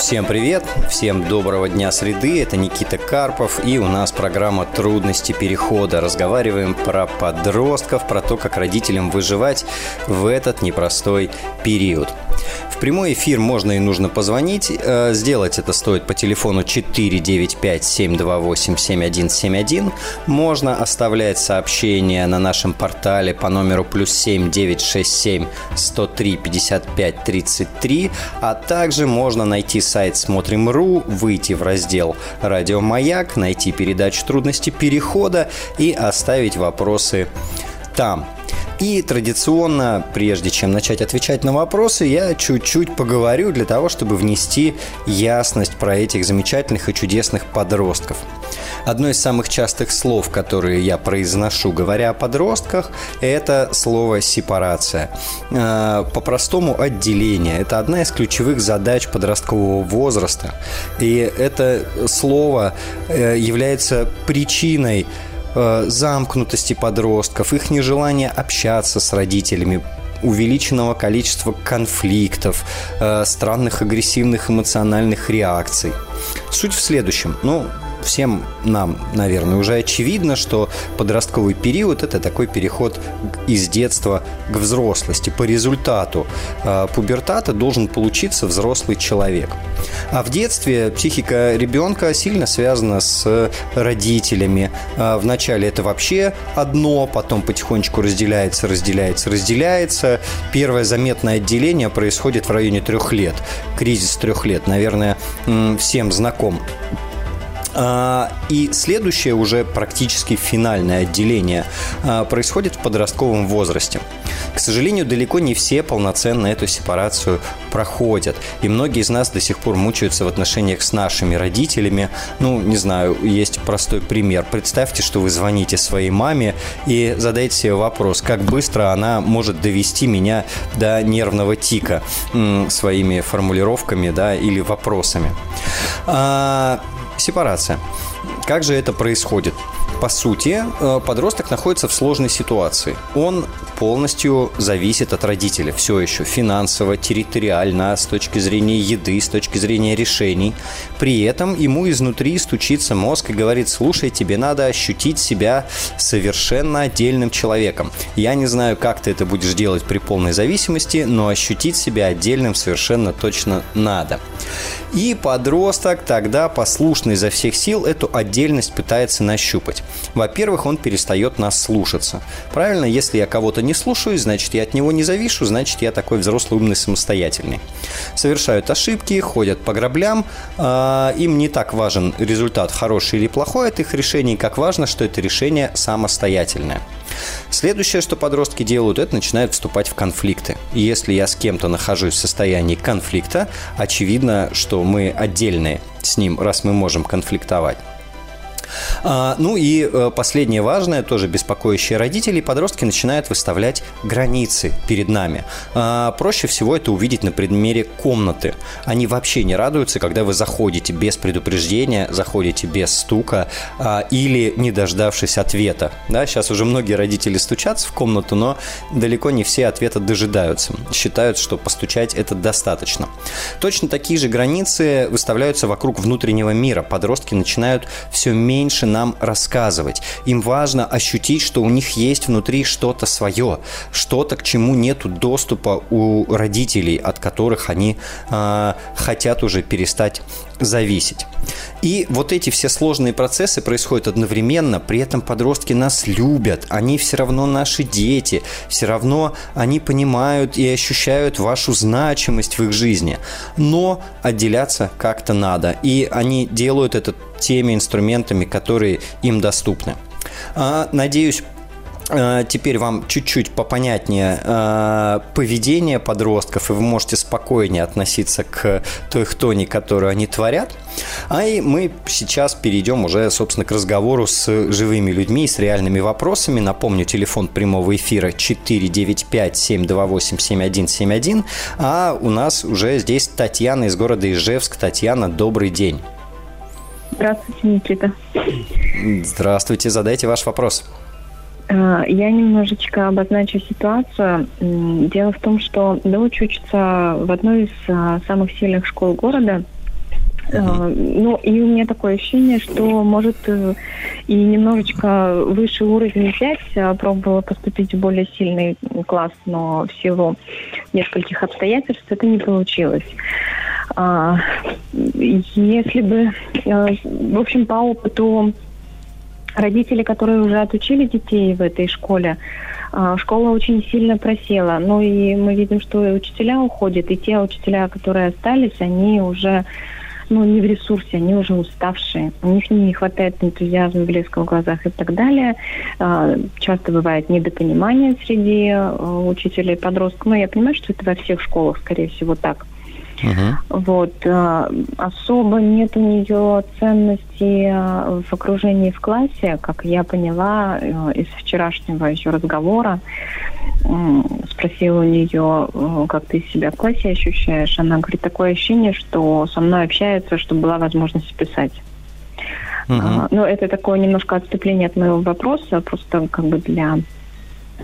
Всем привет, всем доброго дня среды, это Никита Карпов и у нас программа «Трудности перехода». Разговариваем про подростков, про то, как родителям выживать в этот непростой период прямой эфир можно и нужно позвонить. Э, сделать это стоит по телефону 495-728-7171. Можно оставлять сообщения на нашем портале по номеру плюс 7 967 103 55 33, а также можно найти сайт Смотрим.ру, выйти в раздел «Радио Маяк», найти передачу «Трудности перехода» и оставить вопросы там. И традиционно, прежде чем начать отвечать на вопросы, я чуть-чуть поговорю для того, чтобы внести ясность про этих замечательных и чудесных подростков. Одно из самых частых слов, которые я произношу, говоря о подростках, это слово «сепарация». Э, по-простому отделение. Это одна из ключевых задач подросткового возраста. И это слово э, является причиной Э, замкнутости подростков, их нежелание общаться с родителями, увеличенного количества конфликтов, э, странных агрессивных эмоциональных реакций. Суть в следующем. Ну, всем нам, наверное, уже очевидно, что подростковый период – это такой переход из детства к взрослости. По результату э, пубертата должен получиться взрослый человек. А в детстве психика ребенка сильно связана с родителями. Э, вначале это вообще одно, потом потихонечку разделяется, разделяется, разделяется. Первое заметное отделение происходит в районе трех лет. Кризис трех лет, наверное, всем знаком. А, и следующее уже практически финальное отделение а, происходит в подростковом возрасте. К сожалению, далеко не все полноценно эту сепарацию проходят. И многие из нас до сих пор мучаются в отношениях с нашими родителями. Ну, не знаю, есть простой пример. Представьте, что вы звоните своей маме и задаете себе вопрос, как быстро она может довести меня до нервного тика своими формулировками да, или вопросами. Сепарация. Как же это происходит? По сути, э, подросток находится в сложной ситуации. Он полностью зависит от родителя. Все еще финансово, территориально, с точки зрения еды, с точки зрения решений. При этом ему изнутри стучится мозг и говорит, слушай, тебе надо ощутить себя совершенно отдельным человеком. Я не знаю, как ты это будешь делать при полной зависимости, но ощутить себя отдельным совершенно точно надо. И подросток тогда, послушный изо всех сил, эту отдельность пытается нащупать. Во-первых, он перестает нас слушаться. Правильно, если я кого-то не слушаю, значит, я от него не завишу, значит, я такой взрослый, умный, самостоятельный. Совершают ошибки, ходят по граблям. Э, им не так важен результат, хороший или плохой от их решений, как важно, что это решение самостоятельное. Следующее, что подростки делают, это начинают вступать в конфликты. И если я с кем-то нахожусь в состоянии конфликта, очевидно, что мы отдельные с ним, раз мы можем конфликтовать. А, ну и э, последнее важное, тоже беспокоящее родителей, подростки начинают выставлять границы перед нами. А, проще всего это увидеть на примере комнаты. Они вообще не радуются, когда вы заходите без предупреждения, заходите без стука а, или не дождавшись ответа. Да, сейчас уже многие родители стучатся в комнату, но далеко не все ответа дожидаются. Считают, что постучать это достаточно. Точно такие же границы выставляются вокруг внутреннего мира. Подростки начинают все меньше меньше нам рассказывать. Им важно ощутить, что у них есть внутри что-то свое, что-то, к чему нет доступа у родителей, от которых они э, хотят уже перестать зависеть. И вот эти все сложные процессы происходят одновременно, при этом подростки нас любят, они все равно наши дети, все равно они понимают и ощущают вашу значимость в их жизни. Но отделяться как-то надо, и они делают это теми инструментами, которые им доступны. А, надеюсь, теперь вам чуть-чуть попонятнее э, поведение подростков, и вы можете спокойнее относиться к той хтони, которую они творят. А и мы сейчас перейдем уже, собственно, к разговору с живыми людьми, с реальными вопросами. Напомню, телефон прямого эфира 495-728-7171. А у нас уже здесь Татьяна из города Ижевск. Татьяна, добрый день. Здравствуйте, Никита. Здравствуйте, задайте ваш вопрос. Э, я немножечко обозначу ситуацию. Дело в том, что дочь учится в одной из э, самых сильных школ города. Uh-huh. Ну, и у меня такое ощущение, что, может, и немножечко выше уровень взять, пробовала поступить в более сильный класс, но в силу нескольких обстоятельств это не получилось. А, если бы, в общем, по опыту родители, которые уже отучили детей в этой школе, а, школа очень сильно просела. Ну и мы видим, что и учителя уходят, и те учителя, которые остались, они уже ну, не в ресурсе, они уже уставшие. У них не хватает энтузиазма, блеска в глазах и так далее. А, часто бывает недопонимание среди а, учителей подростков. Но я понимаю, что это во всех школах, скорее всего, так. Uh-huh. Вот. Э, особо нет у нее ценности э, в окружении в классе, как я поняла э, из вчерашнего еще разговора. Спросила у нее, как ты себя в классе ощущаешь. Она говорит, такое ощущение, что со мной общаются, чтобы была возможность писать. Uh-huh. Ну, это такое немножко отступление от моего вопроса, просто как бы для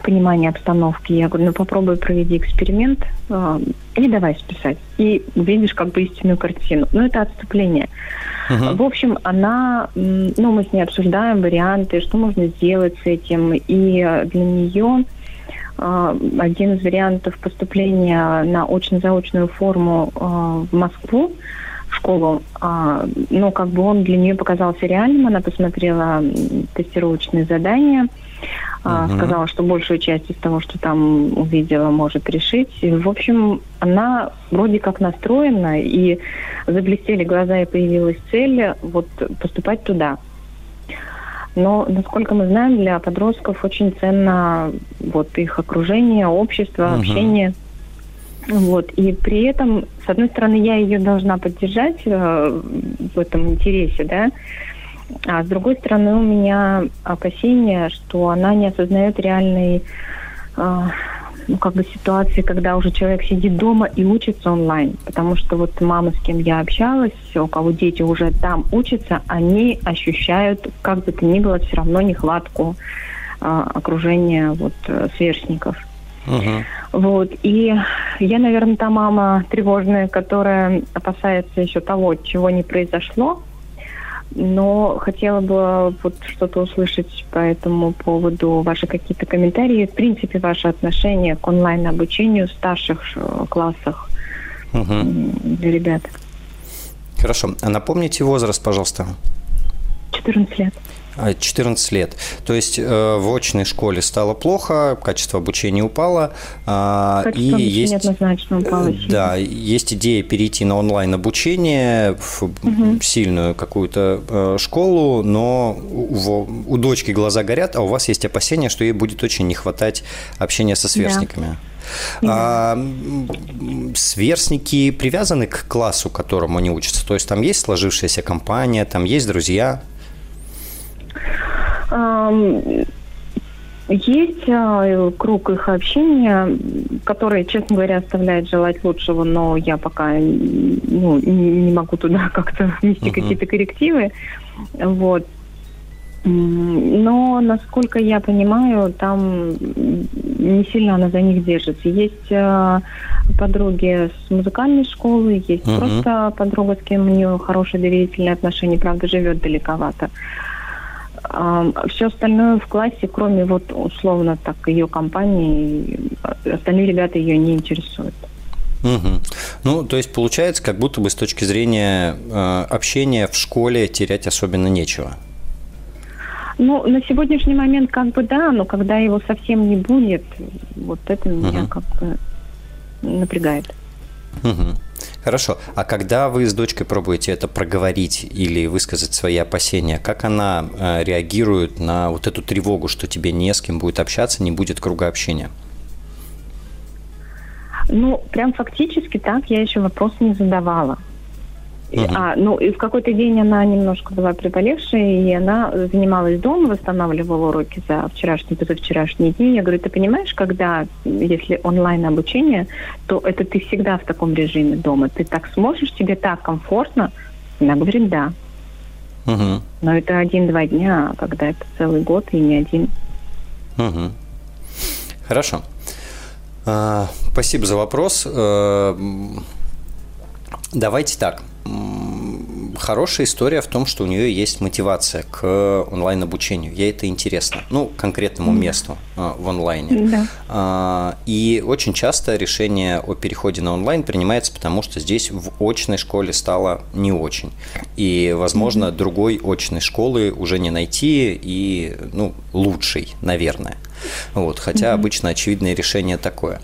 понимания обстановки. Я говорю, ну попробуй проведи эксперимент э, и давай списать. И видишь как бы истинную картину. Ну это отступление. Uh-huh. В общем, она, ну мы с ней обсуждаем варианты, что можно сделать с этим. И для нее э, один из вариантов поступления на очно-заочную форму э, в Москву в школу, а, но как бы он для нее показался реальным. Она посмотрела тестировочные задания, Uh-huh. Сказала, что большую часть из того, что там увидела, может решить. И, в общем, она вроде как настроена, и заблестели глаза, и появилась цель вот поступать туда. Но, насколько мы знаем, для подростков очень ценно вот их окружение, общество, uh-huh. общение. Вот. И при этом, с одной стороны, я ее должна поддержать э, в этом интересе, да, а с другой стороны, у меня опасения, что она не осознает реальной э, ну, как бы ситуации, когда уже человек сидит дома и учится онлайн. Потому что вот мамы, с кем я общалась, у кого дети уже там учатся, они ощущают, как бы то ни было, все равно нехватку э, окружения вот, сверстников. Uh-huh. Вот. И я, наверное, та мама тревожная, которая опасается еще того, чего не произошло, но хотела бы вот что-то услышать по этому поводу, ваши какие-то комментарии, в принципе, ваше отношение к онлайн-обучению в старших э, классах угу. для ребят. Хорошо. А напомните возраст, пожалуйста. 14 лет. 14 лет. То есть э, в очной школе стало плохо, качество обучения упало. Э, качество и есть, однозначно упало. Сильно. Да, есть идея перейти на онлайн обучение в угу. сильную какую-то э, школу, но у, у дочки глаза горят, а у вас есть опасения, что ей будет очень не хватать общения со сверстниками. Да. А, сверстники привязаны к классу, которому они учатся? То есть там есть сложившаяся компания, там есть друзья? Есть а, круг их общения, который, честно говоря, оставляет желать лучшего, но я пока ну, не могу туда как-то внести uh-huh. какие-то коррективы. Вот. Но, насколько я понимаю, там не сильно она за них держится. Есть э, подруги с музыкальной школы, есть uh-huh. просто подруга, с кем у нее хорошие доверительные отношения, правда, живет далековато. Все остальное в классе, кроме вот условно так ее компании, остальные ребята ее не интересуют. Угу. Ну, то есть получается, как будто бы с точки зрения э, общения в школе терять особенно нечего. Ну, на сегодняшний момент как бы да, но когда его совсем не будет, вот это меня угу. как бы напрягает. Угу. Хорошо. А когда вы с дочкой пробуете это проговорить или высказать свои опасения, как она э, реагирует на вот эту тревогу, что тебе не с кем будет общаться, не будет круга общения? Ну, прям фактически так я еще вопрос не задавала. Uh-huh. А, ну, и в какой-то день она немножко была приболевшая, и она занималась дома, восстанавливала уроки за вчерашний, позавчерашний день. Я говорю, ты понимаешь, когда, если онлайн-обучение, то это ты всегда в таком режиме дома. Ты так сможешь, тебе так комфортно? Она говорит, да. Uh-huh. Но это один-два дня, а когда это целый год и не один. Uh-huh. Хорошо. А, спасибо за вопрос. А, давайте так хорошая история в том, что у нее есть мотивация к онлайн-обучению. Ей это интересно. Ну, конкретному месту а, в онлайне. Да. А, и очень часто решение о переходе на онлайн принимается, потому что здесь в очной школе стало не очень. И, возможно, mm-hmm. другой очной школы уже не найти и, ну, лучшей, наверное. Вот, хотя mm-hmm. обычно очевидное решение такое.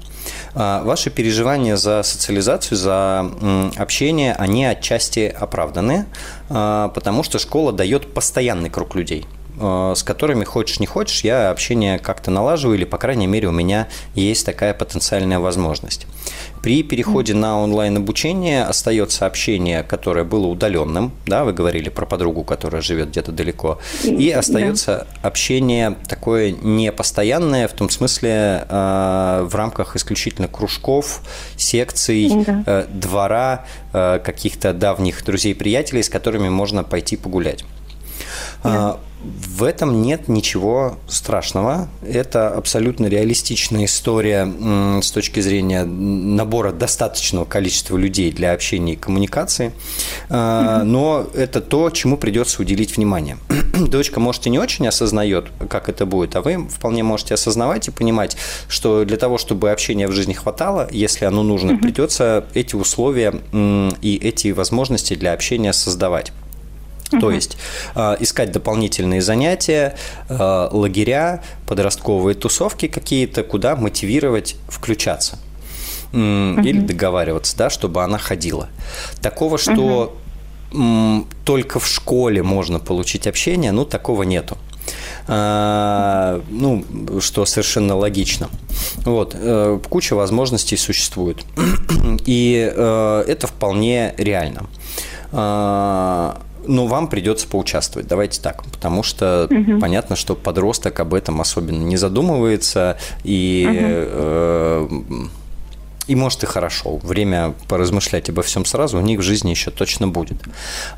А, ваши переживания за социализацию, за общение, они отчасти оправданы, а, потому что школа дает постоянный круг людей – с которыми хочешь не хочешь, я общение как-то налаживаю, или, по крайней мере, у меня есть такая потенциальная возможность. При переходе на онлайн-обучение остается общение, которое было удаленным, да, вы говорили про подругу, которая живет где-то далеко, и остается да. общение такое непостоянное, в том смысле э, в рамках исключительно кружков, секций, да. э, двора, э, каких-то давних друзей-приятелей, с которыми можно пойти погулять. Да. В этом нет ничего страшного. Это абсолютно реалистичная история с точки зрения набора достаточного количества людей для общения и коммуникации. А, но это то, чему придется уделить внимание. Дочка, может, и не очень осознает, как это будет, а вы вполне можете осознавать и понимать, что для того, чтобы общения в жизни хватало, если оно нужно, придется эти условия и эти возможности для общения создавать. То есть э, искать дополнительные занятия, э, лагеря, подростковые тусовки какие-то, куда мотивировать включаться uh или договариваться, да, чтобы она ходила. Такого, что uh только в школе можно получить общение, ну такого нету. А, ну, что совершенно логично. Вот, э, куча возможностей существует. И э, это вполне реально. А, но вам придется поучаствовать, давайте так, потому что угу. понятно, что подросток об этом особенно не задумывается, и, угу. э, и может и хорошо, время поразмышлять обо всем сразу у них в жизни еще точно будет.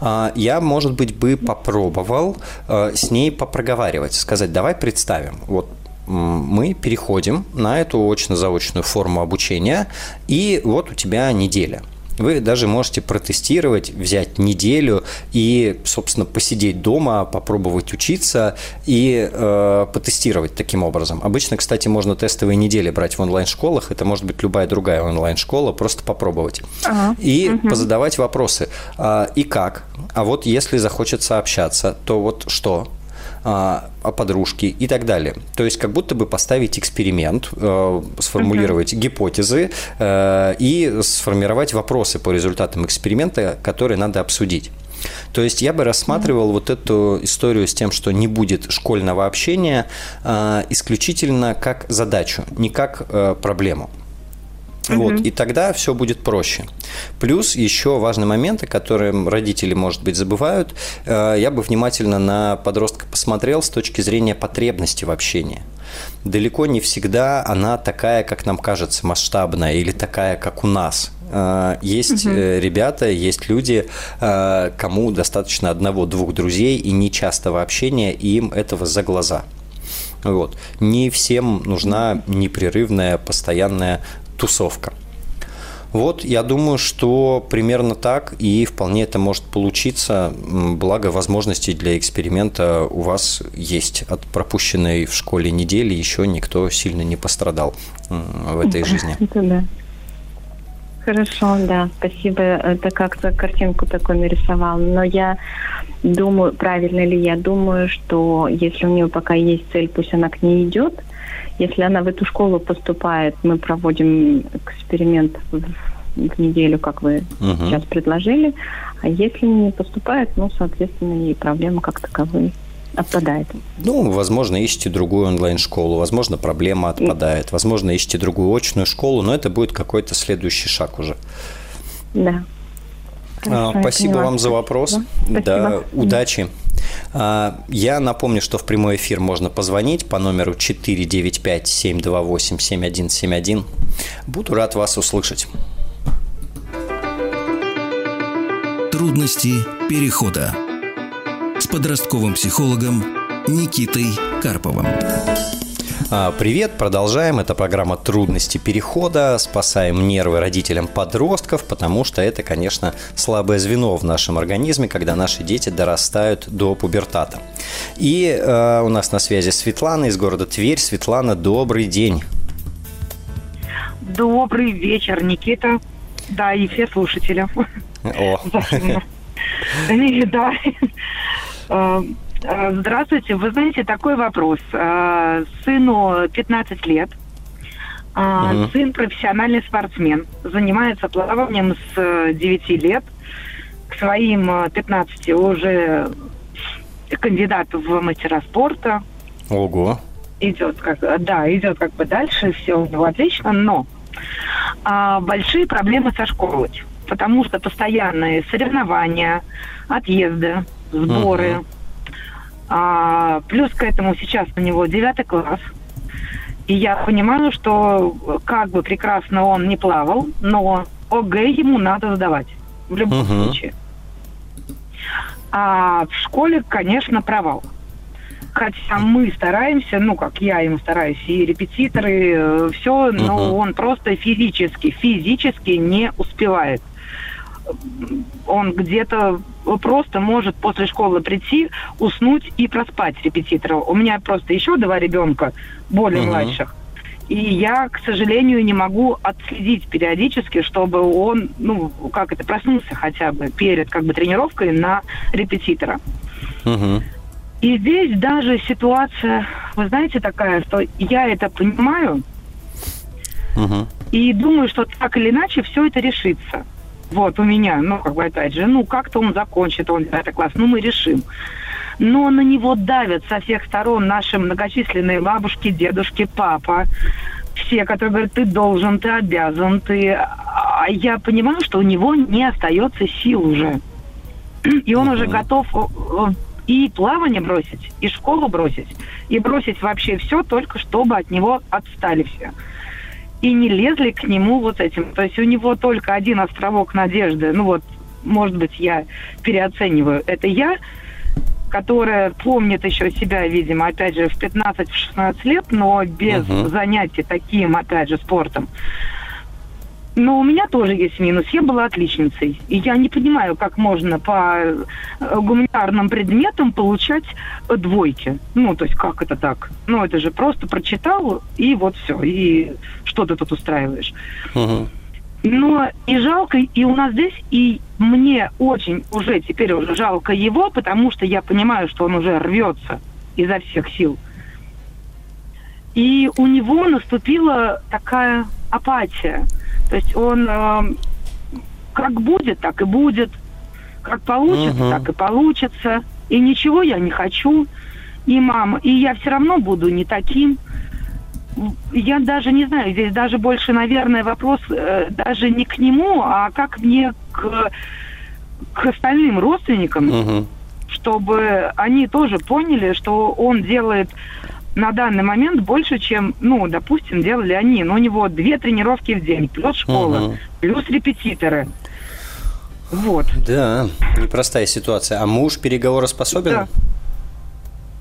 А, я, может быть, бы попробовал э, с ней попроговаривать, сказать, давай представим, вот мы переходим на эту очно-заочную форму обучения, и вот у тебя неделя – вы даже можете протестировать, взять неделю и, собственно, посидеть дома, попробовать учиться и э, потестировать таким образом. Обычно, кстати, можно тестовые недели брать в онлайн-школах. Это может быть любая другая онлайн-школа, просто попробовать. Ага. И угу. позадавать вопросы. А, и как? А вот если захочется общаться, то вот что? А, о подружке и так далее. То есть как будто бы поставить эксперимент, э, сформулировать uh-huh. гипотезы э, и сформировать вопросы по результатам эксперимента, которые надо обсудить. То есть я бы рассматривал mm вот эту историю с тем, что не будет школьного общения, э, исключительно как задачу, не как проблему. Угу. Вот, и тогда все будет проще. Плюс еще важный момент, о котором родители, может быть, забывают. Э, я бы внимательно на подростка посмотрел с точки зрения потребности в общении. Далеко не всегда она такая, как нам кажется, масштабная или такая, как у нас. Э, есть угу. ребята, есть люди, кому достаточно одного-двух друзей и нечастого общения, и им этого за глаза. Вот. Не всем нужна непрерывная, постоянная тусовка. Вот, я думаю, что примерно так, и вполне это может получиться, благо возможностей для эксперимента у вас есть. От пропущенной в школе недели еще никто сильно не пострадал в этой жизни. Да. Хорошо, да, спасибо. Это как-то картинку такой нарисовал. Но я думаю, правильно ли я думаю, что если у нее пока есть цель, пусть она к ней идет – если она в эту школу поступает, мы проводим эксперимент в, в неделю, как вы угу. сейчас предложили. А если не поступает, ну, соответственно, и проблема как таковые отпадает. Ну, возможно, ищите другую онлайн-школу, возможно, проблема отпадает, возможно, ищите другую очную школу, но это будет какой-то следующий шаг уже. Да. Хорошо, Спасибо вам за вопрос. Да, да удачи. А, я напомню, что в прямой эфир можно позвонить по номеру 495-728-7171. Буду рад вас услышать. Трудности перехода с подростковым психологом Никитой Карповым. А, привет, продолжаем. Это программа «Трудности перехода». Спасаем нервы родителям подростков, потому что это, конечно, слабое звено в нашем организме, когда наши дети дорастают до пубертата. И э, у нас на связи Светлана из города Тверь. Светлана, добрый день. Добрый вечер, Никита. Да, и все слушатели. О. Да. Э, здравствуйте. Вы знаете, такой вопрос. Э, сыну 15 лет. Угу. Сын профессиональный спортсмен. Занимается плаванием с 9 лет. К своим 15 уже кандидат в мастера спорта. Ого. Идет как, да, идет как бы дальше, все у него отлично, но а, большие проблемы со школой, потому что постоянные соревнования, отъезды, сборы, угу а, плюс к этому сейчас у него девятый класс. И я понимаю, что как бы прекрасно он не плавал, но ОГЭ ему надо сдавать в любом uh-huh. случае. А в школе, конечно, провал. Хотя мы стараемся, ну, как я ему стараюсь, и репетиторы, э, все, но uh-huh. он просто физически, физически не успевает он где-то просто может после школы прийти, уснуть и проспать репетитора. У меня просто еще два ребенка, более uh-huh. младших. И я, к сожалению, не могу отследить периодически, чтобы он, ну, как это, проснулся хотя бы перед как бы тренировкой на репетитора. Uh-huh. И здесь даже ситуация, вы знаете, такая, что я это понимаю, uh-huh. и думаю, что так или иначе все это решится. Вот, у меня, ну, как бы, опять же, ну, как-то он закончит, он это класс, ну, мы решим. Но на него давят со всех сторон наши многочисленные бабушки, дедушки, папа, все, которые говорят, ты должен, ты обязан, ты... А я понимаю, что у него не остается сил уже. И он uh-huh. уже готов э, и плавание бросить, и школу бросить, и бросить вообще все, только чтобы от него отстали все и не лезли к нему вот этим. То есть у него только один островок надежды. Ну вот, может быть, я переоцениваю. Это я, которая помнит еще себя, видимо, опять же, в 15-16 лет, но без uh-huh. занятий таким, опять же, спортом. Но у меня тоже есть минус. Я была отличницей. И я не понимаю, как можно по э, гуманитарным предметам получать двойки. Ну, то есть, как это так? Ну, это же просто прочитал, и вот все. И что ты тут устраиваешь? Угу. Но и жалко, и у нас здесь, и мне очень уже, теперь уже жалко его, потому что я понимаю, что он уже рвется изо всех сил. И у него наступила такая апатия – то есть он э, как будет, так и будет. Как получится, угу. так и получится. И ничего я не хочу. И мама, и я все равно буду не таким. Я даже не знаю, здесь даже больше, наверное, вопрос э, даже не к нему, а как мне к, к остальным родственникам, угу. чтобы они тоже поняли, что он делает на данный момент больше, чем, ну, допустим, делали они. Но у него две тренировки в день, плюс школа, угу. плюс репетиторы. Вот. Да, непростая ситуация. А муж переговороспособен? Да,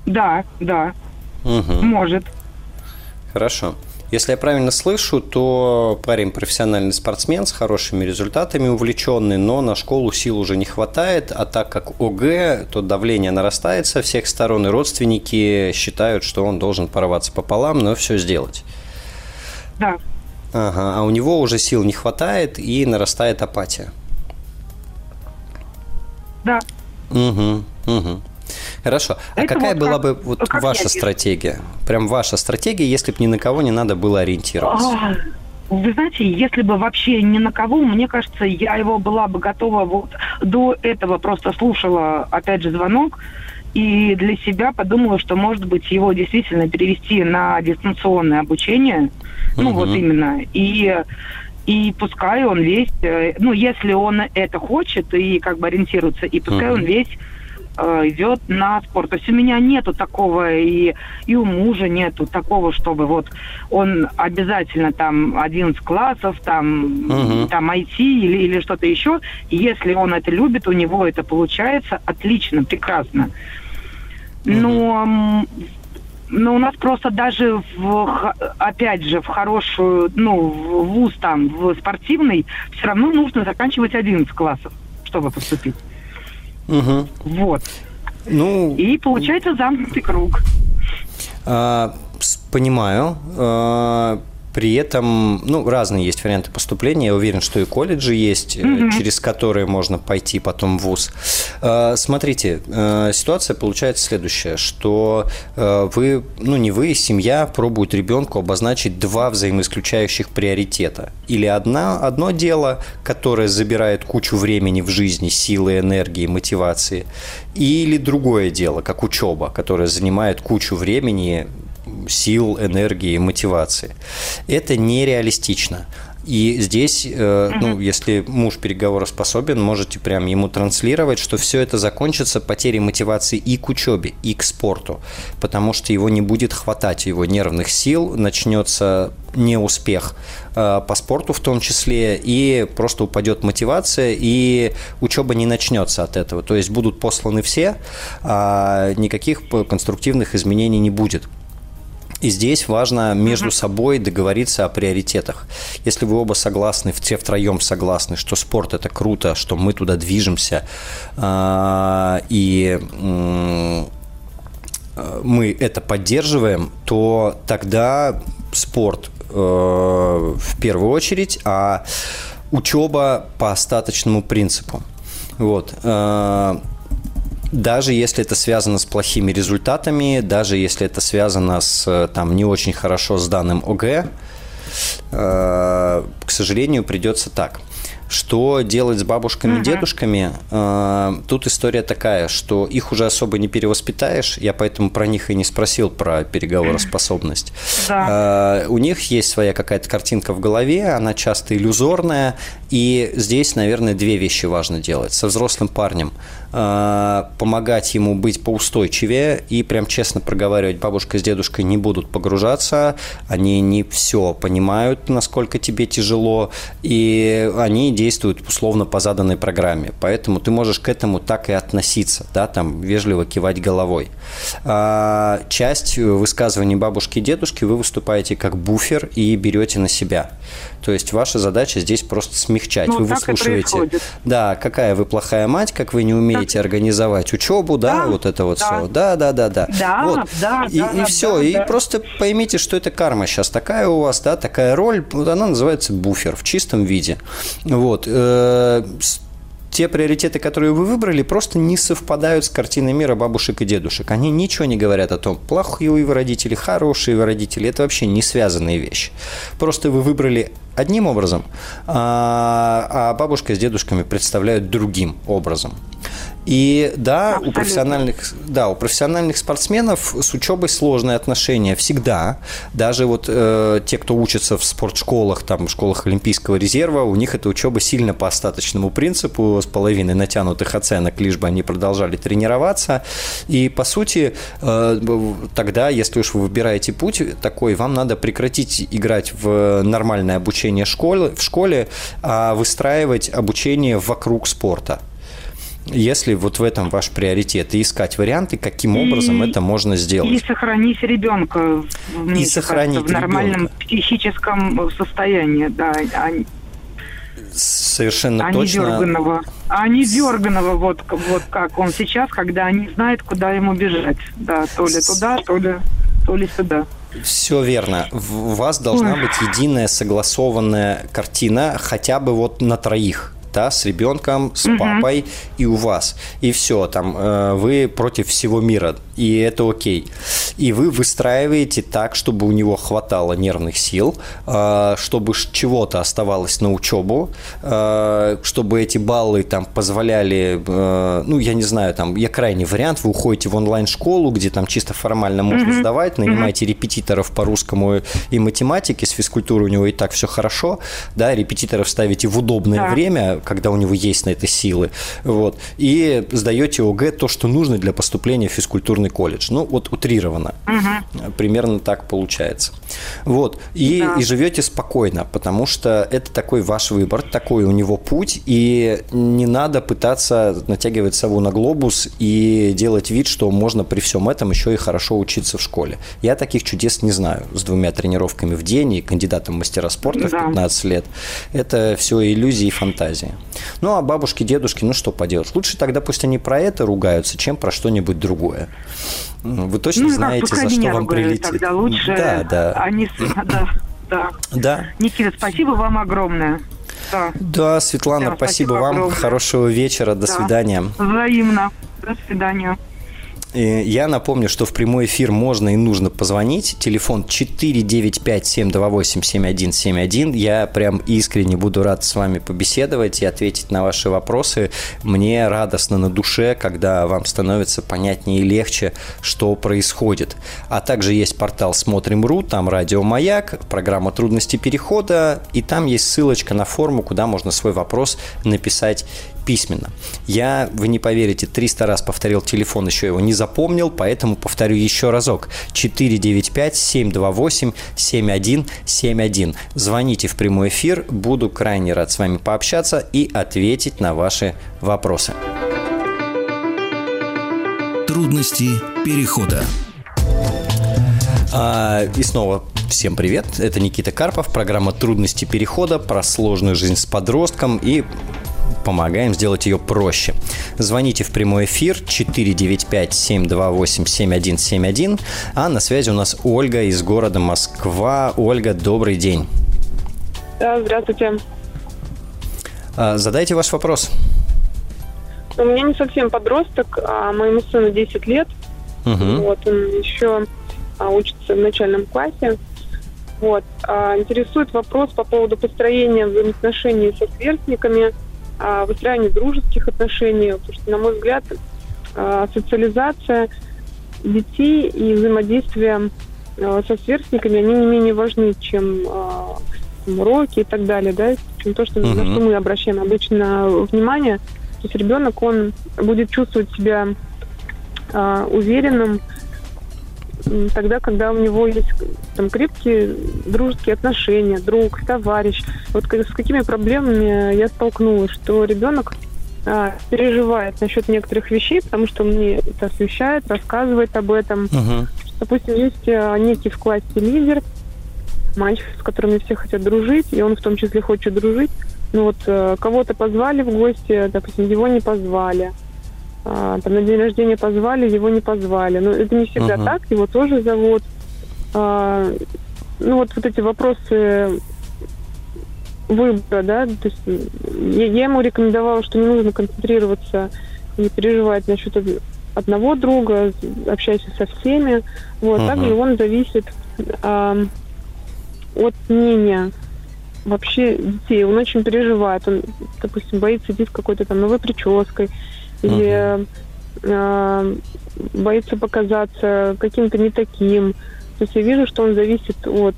да, да. Угу. Может. Хорошо. Если я правильно слышу, то парень профессиональный спортсмен с хорошими результатами, увлеченный, но на школу сил уже не хватает, а так как ОГЭ, то давление нарастает со всех сторон, и родственники считают, что он должен порваться пополам, но все сделать. Да. Ага, а у него уже сил не хватает и нарастает апатия. Да. Угу, угу. Хорошо. А Это какая вот была как, бы вот ваша стратегия? Прям ваша стратегия, если бы ни на кого не надо было ориентироваться? А, вы знаете, если бы вообще ни на кого, мне кажется, я его была бы готова вот до этого просто слушала, опять же, звонок, и для себя подумала, что, может быть, его действительно перевести на дистанционное обучение, ну, угу. вот именно, и И пускай он весь, э, ну, если он это хочет и как бы ориентируется, и пускай mm-hmm. он весь идет на спорт. То есть у меня нету такого, и, и у мужа нету такого, чтобы вот он обязательно там 11 классов, там, uh-huh. там IT или, или что-то еще. Если он это любит, у него это получается отлично, прекрасно. Но но у нас просто даже, в, опять же, в хорошую, ну, в вуз там, в спортивный, все равно нужно заканчивать 11 классов, чтобы поступить. Угу. Вот. Ну, И получается замкнутый круг. А, понимаю. А, при этом, ну, разные есть варианты поступления. Я уверен, что и колледжи есть, mm через которые можно пойти потом в ВУЗ. Э, смотрите, э, ситуация получается следующая, что вы, ну, не вы, семья пробует ребенку обозначить два взаимоисключающих приоритета. Или одна, одно дело, которое забирает кучу времени в жизни, силы, энергии, мотивации, или другое дело, как учеба, которое занимает кучу времени, сил, энергии, мотивации. Это нереалистично. И здесь, э, ну, если муж переговороспособен, можете прям ему транслировать, что все это закончится потерей мотивации и к учебе, и к спорту, потому что его не будет хватать, его нервных сил, начнется неуспех э, по спорту в том числе, и просто упадет мотивация, и учеба не начнется от этого. То есть будут посланы все, а никаких конструктивных изменений не будет. И здесь важно между собой договориться о приоритетах. Если вы оба согласны, все втроем согласны, что спорт это круто, что мы туда движемся, а, и мы это поддерживаем, то тогда спорт э, в первую очередь, а учеба по остаточному принципу. Вот. Э, даже если это связано с плохими результатами, даже если это связано с там, не очень хорошо сданным ОГЭ, э, к сожалению, придется так – что делать с бабушками и угу. дедушками? Э, тут история такая, что их уже особо не перевоспитаешь. Я поэтому про них и не спросил про переговороспособность. Да. Э, у них есть своя какая-то картинка в голове, она часто иллюзорная. И здесь, наверное, две вещи важно делать. Со взрослым парнем э, помогать ему быть поустойчивее и прям честно проговаривать, бабушка с дедушкой не будут погружаться, они не все понимают, насколько тебе тяжело, и они действуют условно по заданной программе. Поэтому ты можешь к этому так и относиться, да, там вежливо кивать головой. А, часть высказываний бабушки и дедушки вы выступаете как буфер и берете на себя. То есть ваша задача здесь просто смягчать. Ну, вы выслушиваете, да, какая вы плохая мать, как вы не умеете так. организовать учебу, да, да, вот это вот да. все. Да, да, да, да. Да, вот. да, и, да, и все. Да, и да. просто поймите, что это карма сейчас такая у вас, да, такая роль, вот она называется буфер в чистом виде. Вот. Э, те приоритеты, которые вы выбрали, просто не совпадают с картиной мира бабушек и дедушек. Они ничего не говорят о том, плохие вы родители, хорошие вы родители. Это вообще не связанные вещи. Просто вы выбрали одним образом, а, а бабушка с дедушками представляют другим образом. И да, у профессиональных, да, у профессиональных спортсменов с учебой сложные отношения всегда. Даже вот э, те, кто учатся в спортшколах, там, в школах Олимпийского резерва, у них эта учеба сильно по остаточному принципу, с половиной натянутых оценок, лишь бы они продолжали тренироваться. И, по сути, э, тогда, если уж вы выбираете путь такой, вам надо прекратить играть в нормальное обучение школы, в школе, а выстраивать обучение вокруг спорта если вот в этом ваш приоритет, и искать варианты, каким и, образом это можно сделать. И сохранить ребенка и сохранить в нормальном ребенка. психическом состоянии, да. А, Совершенно а точно. Не дерганого, а не дерганого, вот, вот как он сейчас, когда не знает, куда ему бежать. Да, то ли туда, то ли, то ли сюда. Все верно. У вас должна быть единая согласованная картина, хотя бы вот на троих да, с ребенком, с угу. папой и у вас. И все, там э, вы против всего мира, и это окей. И вы выстраиваете так, чтобы у него хватало нервных сил, э, чтобы чего-то оставалось на учебу, э, чтобы эти баллы там позволяли, ну, я не знаю, там, я крайний вариант, вы уходите в онлайн-школу, где там чисто формально можно mm-hmm. сдавать, нанимаете mm-hmm. репетиторов по русскому и математике, с физкультурой у него и так все хорошо, да, репетиторов ставите в удобное да. время, когда у него есть на это силы, вот, и сдаете ОГЭ то, что нужно для поступления в физкультурный колледж. Ну, вот утрированно. Угу. Примерно так получается. Вот, и, да. и живете спокойно, потому что это такой ваш выбор, такой у него путь, и не надо пытаться натягивать сову на глобус и делать вид, что можно при всем этом еще и хорошо учиться в школе. Я таких чудес не знаю. С двумя тренировками в день и кандидатом в мастера спорта да. в 15 лет. Это все иллюзии и фантазии. Ну, а бабушки, дедушки, ну что поделать? Лучше тогда пусть они про это ругаются, чем про что-нибудь другое. Вы точно ну, знаете, за что вам прилетит. Тогда лучше да, да. Они... Да, да. да. Никита, спасибо вам огромное. Да, да Светлана, да, спасибо, спасибо вам. Огромное. Хорошего вечера. До да. свидания. Взаимно. До свидания. Я напомню, что в прямой эфир можно и нужно позвонить. Телефон 495-728-7171. Я прям искренне буду рад с вами побеседовать и ответить на ваши вопросы. Мне радостно на душе, когда вам становится понятнее и легче, что происходит. А также есть портал Смотрим.ру, там радио Маяк, программа трудности перехода, и там есть ссылочка на форму, куда можно свой вопрос написать письменно. Я, вы не поверите, 300 раз повторил телефон, еще его не запомнил, поэтому повторю еще разок. 495-728-7171. Звоните в прямой эфир, буду крайне рад с вами пообщаться и ответить на ваши вопросы. Трудности перехода. А, и снова Всем привет, это Никита Карпов, программа «Трудности перехода» про сложную жизнь с подростком и помогаем сделать ее проще. Звоните в прямой эфир 495-728-7171, а на связи у нас Ольга из города Москва. Ольга, добрый день. Да, здравствуйте. А, задайте ваш вопрос. У меня не совсем подросток, а моему сыну 10 лет. Угу. Вот, он еще а, учится в начальном классе. Вот. А, интересует вопрос по поводу построения взаимоотношений со сверстниками – выстраивание дружеских отношений, потому что, на мой взгляд, а, социализация детей и взаимодействие а, со сверстниками, они не менее важны, чем а, уроки и так далее, да, чем то, что, uh-huh. на что мы обращаем обычно внимание. То есть ребенок, он будет чувствовать себя уверенным, тогда, когда у него есть там крепкие дружеские отношения, друг, товарищ. Вот с какими проблемами я столкнулась, что ребенок а, переживает насчет некоторых вещей, потому что мне это освещает, рассказывает об этом. Uh-huh. Допустим, есть а, некий в классе лидер, мальчик, с которым все хотят дружить, и он в том числе хочет дружить. Ну вот а, кого-то позвали в гости, допустим, его не позвали там на день рождения позвали, его не позвали. Но это не всегда uh-huh. так, его тоже зовут. А, ну вот вот эти вопросы выбора, да, то есть я, я ему рекомендовала, что не нужно концентрироваться и переживать насчет одного друга, общайся со всеми. Вот, uh-huh. также он зависит а, от мнения вообще детей. Он очень переживает. Он, допустим, боится идти с какой-то там новой прической или э, боится показаться каким-то не таким. То есть я вижу, что он зависит от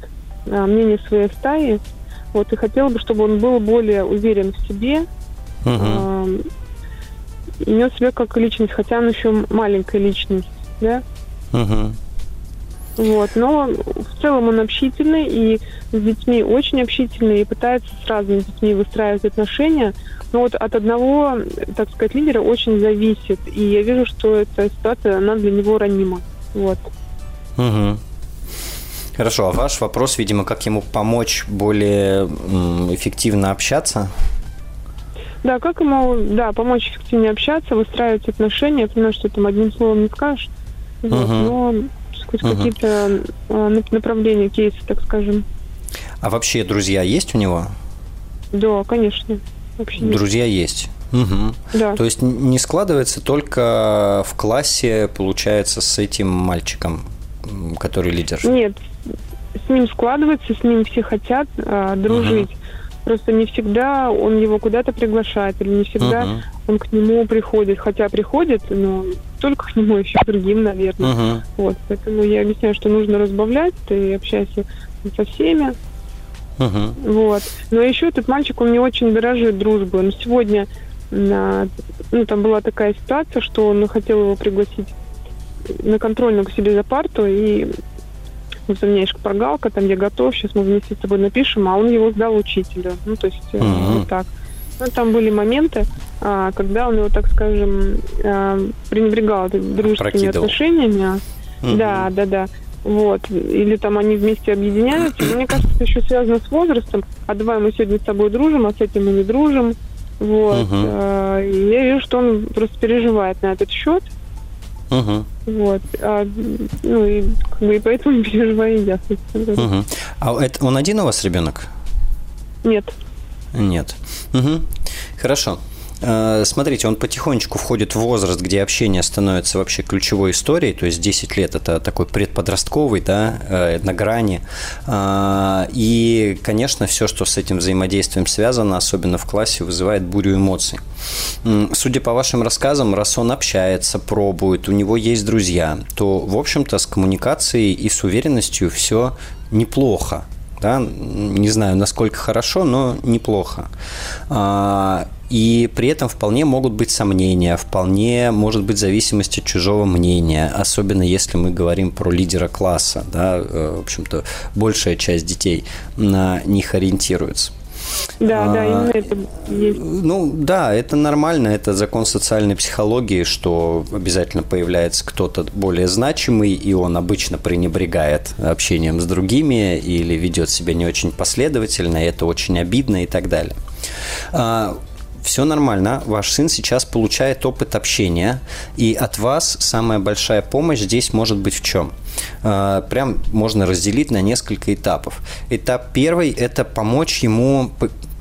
э, мнения своей стаи. Вот, и хотела бы, чтобы он был более уверен в себе, э, и нес себя как личность, хотя он еще маленькая личность, да? Uh-huh. Вот, но в целом он общительный и с детьми очень общительный и пытается с разными детьми выстраивать отношения. Но вот от одного, так сказать, лидера очень зависит. И я вижу, что эта ситуация, она для него ранима. Вот. Угу. Хорошо, а ваш вопрос, видимо, как ему помочь более эффективно общаться? Да, как ему, да, помочь эффективнее общаться, выстраивать отношения. Я понимаю, что там одним словом не скажешь. Угу. Вот, но хоть угу. какие-то э, направления, кейсы, так скажем. А вообще друзья есть у него? Да, конечно. Вообще друзья есть. Угу. Да. То есть не складывается только в классе, получается, с этим мальчиком. который лидер? Нет, с ним складывается, с ним все хотят э, дружить. Угу. Просто не всегда он его куда-то приглашает, или не всегда угу. он к нему приходит. Хотя приходит, но только к нему еще другим, наверное. Угу. Вот, поэтому я объясняю, что нужно разбавлять, ты общаешься со всеми. Угу. Вот. Но еще этот мальчик, он не очень дорожит дружбой. Он сегодня на, ну, там была такая ситуация, что он хотел его пригласить на контрольную к себе за парту, и вот у меня есть шпаргалка, там я готов, сейчас мы вместе с тобой напишем, а он его сдал учителю. Ну, то есть mm-hmm. вот так. Ну, там были моменты, а, когда он его, так скажем, а, пренебрегал дружескими Прокидывал. отношениями. Mm-hmm. Да, да, да. Вот. Или там они вместе объединяются. Но мне кажется, это еще связано с возрастом. А давай мы сегодня с тобой дружим, а с этим мы не дружим. Вот. Угу. И я вижу, что он просто переживает на этот счет. Угу. Вот. А, ну и, как бы, и поэтому переживаю я. Угу. А это он один у вас ребенок? Нет. Нет. Угу. Хорошо. Э, смотрите, он потихонечку входит в возраст, где общение становится вообще ключевой историей, то есть 10 лет – это такой предподростковый, да, э, на грани. Э, и, конечно, все, что с этим взаимодействием связано, особенно в классе, вызывает бурю эмоций. Судя по вашим рассказам, раз он общается, пробует, у него есть друзья, то, в общем-то, с коммуникацией и с уверенностью все неплохо да, не знаю, насколько хорошо, но неплохо. А, и при этом вполне могут быть сомнения, вполне может быть зависимость от чужого мнения, особенно если мы говорим про лидера класса, да, э, в общем-то, большая часть детей на них ориентируется. Да, а, да, именно это есть. Ну, да, это нормально, это закон социальной психологии, что обязательно появляется кто-то более значимый, и он обычно пренебрегает общением с другими или ведет себя не очень последовательно, и это очень обидно и так далее. Все нормально, ваш сын сейчас получает опыт общения, и от вас самая большая помощь здесь может быть в чем? А, прям можно разделить на несколько этапов. Этап первый – это помочь ему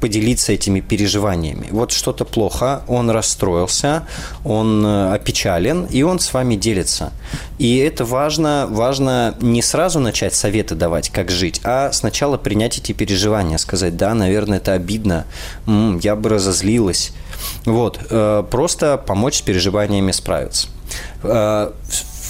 поделиться этими переживаниями. Вот что-то плохо, он расстроился, он э, опечален, и он с вами делится. И это важно, важно не сразу начать советы давать, как жить, а сначала принять эти переживания, сказать, да, наверное, это обидно, м-м, я бы разозлилась. Вот, э, просто помочь с переживаниями справиться э,